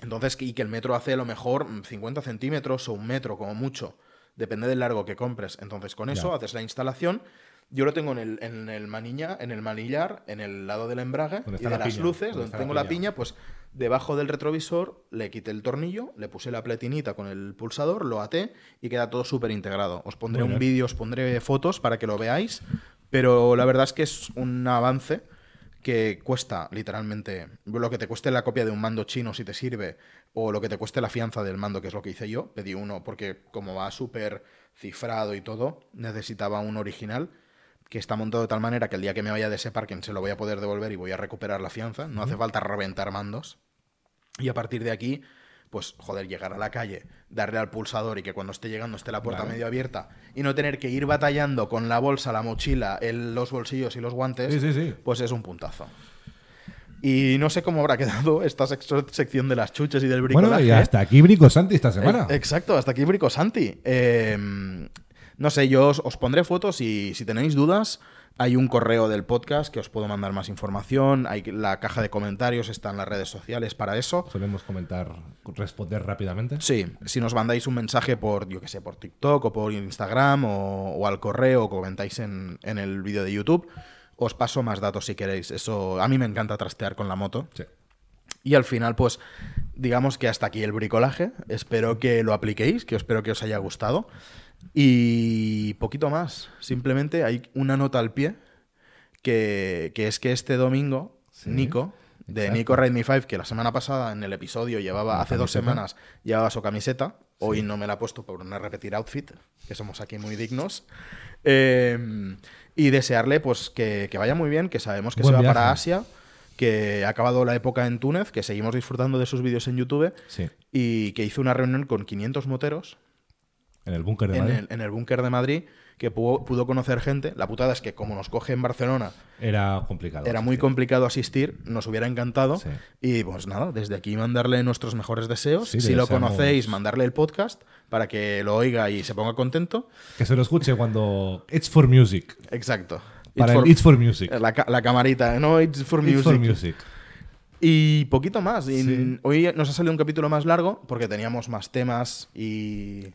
Entonces, y que el metro hace a lo mejor mm, 50 centímetros o un metro, como mucho. Depende del largo que compres. Entonces, con eso Ya. haces la instalación. Yo lo tengo en el, en el manilla, en el manillar, en el lado del embrague y de la las piña, luces, donde está tengo la piña. piña, pues debajo del retrovisor le quité el tornillo, le puse la pletinita con el pulsador, lo até y queda todo súper integrado. Os pondré un vídeo, os pondré fotos para que lo veáis, pero la verdad es que es un avance que cuesta literalmente lo que te cueste la copia de un mando chino si te sirve o lo que te cueste la fianza del mando que es lo que hice yo pedí uno porque como va súper cifrado y todo necesitaba un original que está montado de tal manera que el día que me vaya de ese parking se lo voy a poder devolver y voy a recuperar la fianza no hace falta reventar mandos y a partir de aquí pues joder llegar a la calle darle al pulsador y que cuando esté llegando esté la puerta Vale. medio abierta y no tener que ir batallando con la bolsa la mochila el- los bolsillos y los guantes Sí, sí, sí. pues es un puntazo. Y no sé cómo habrá quedado esta sec- sección de las chuches y del Bueno, bricolaje. y hasta aquí Brico Santi esta semana. Eh, exacto, hasta aquí Brico Santi. Eh, no sé, yo os, os pondré fotos y si tenéis dudas, hay un correo del podcast que os puedo mandar más información. Hay la caja de comentarios, está en las redes sociales para eso. Solemos comentar, responder rápidamente. Sí, si nos mandáis un mensaje por, yo que sé, por TikTok o por Instagram o, o al correo o comentáis en, en el vídeo de YouTube, os paso más datos si queréis. Eso, a mí me encanta trastear con la moto. Sí. Y al final, pues, digamos que hasta aquí el bricolaje. Espero que lo apliquéis, que espero que os haya gustado. Y poquito más. Simplemente hay una nota al pie, que, que es que este domingo, Sí, Nico, de exacto. Nico Ride Me 5, que la semana pasada en el episodio llevaba, hace dos semanas, llevaba su camiseta. Hoy no me la he puesto por no repetir outfit, que somos aquí muy dignos. Eh, y desearle, pues, que, que vaya muy bien, que sabemos que Buen se va viaje. para Asia que ha acabado la época en Túnez, que seguimos disfrutando de sus vídeos en YouTube Sí. y que hizo una reunión con 500 moteros En el búnker de en Madrid. el, en el búnker de Madrid, que pudo, pudo conocer gente. La putada es que como nos coge en Barcelona, Era complicado. era muy complicado asistir, nos hubiera encantado. Sí. Y pues nada, desde aquí mandarle nuestros mejores deseos. Sí, si lo conocéis, mandarle el podcast para que lo oiga y se ponga contento. Que se lo escuche cuando It's for Music. Exacto. Para It's el It's for Music. La, la camarita, no, it's for It's music. for Music. Y poquito más. Sí. Hoy nos ha salido un capítulo más largo porque teníamos más temas y,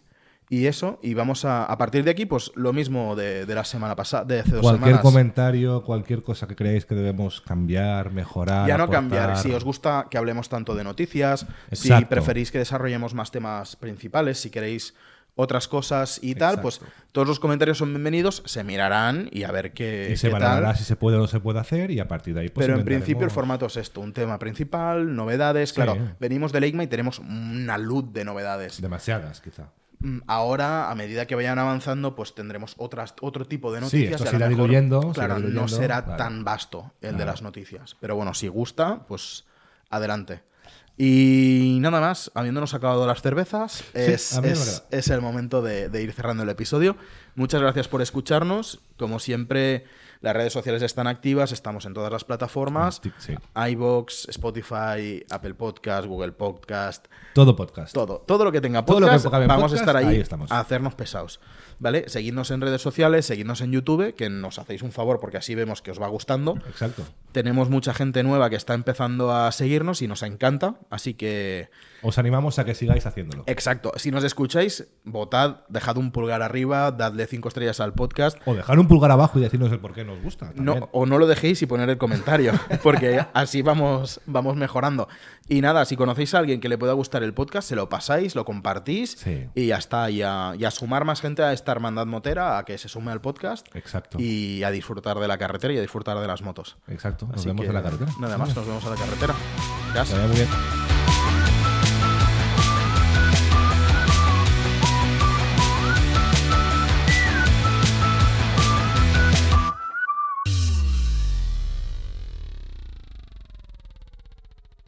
y eso. Y vamos a, a partir de aquí, pues lo mismo de, de la semana pasada, de hace dos Cualquier semanas. comentario, cualquier cosa que creáis que debemos cambiar, mejorar. Ya no aportar. cambiar. Si os gusta que hablemos tanto de noticias, si preferís que desarrollemos más temas principales, si queréis otras cosas y tal, pues todos los comentarios son bienvenidos, se mirarán y a ver qué, Y se qué valorará tal. si se puede o no se puede hacer y a partir de ahí pues Pero en principio el formato es esto, un tema principal, novedades. Sí. Claro, venimos de Leigma y tenemos una luz de novedades. Demasiadas, quizá. Mm, Ahora, a medida que vayan avanzando, pues tendremos otras, otro tipo de Sí, noticias. esto y a irá mejor, diluyendo, Claro, irá no será tan vasto el de las noticias. Pero bueno, si gusta, pues adelante. Y nada más, habiéndonos acabado las cervezas, es, es- el momento de, de ir cerrando el episodio. Muchas gracias por escucharnos. Como siempre, las redes sociales están activas, estamos en todas las plataformas. Sí. iBox, Spotify, Apple Podcast, Google Podcast, Todo podcast. todo, todo lo que tenga Todo lo que podcast, en vamos podcast, a estar ahí, ahí a hacernos pesados. ¿Vale? Seguidnos en redes sociales, seguidnos en YouTube, que nos hacéis un favor porque así vemos que os va gustando. Exacto. Tenemos mucha gente nueva que está empezando a seguirnos y nos encanta, así que Os animamos a que sigáis haciéndolo. exacto, si nos escucháis, votad, dejad un pulgar arriba, dadle cinco estrellas al podcast. O dejar un pulgar abajo y decirnos el por qué nos gusta. también. No, o no lo dejéis y poner el comentario, porque así vamos, vamos mejorando. Y nada, si conocéis a alguien que le pueda gustar el podcast, se lo pasáis, lo compartís Sí. y ya está. Y a, y a sumar más gente a esta hermandad motera, a que se sume al podcast Exacto. y a disfrutar de la carretera y a disfrutar de las motos. Exacto. Nos Así vemos que en la carretera. Nada más, nos vemos a la carretera. Gracias.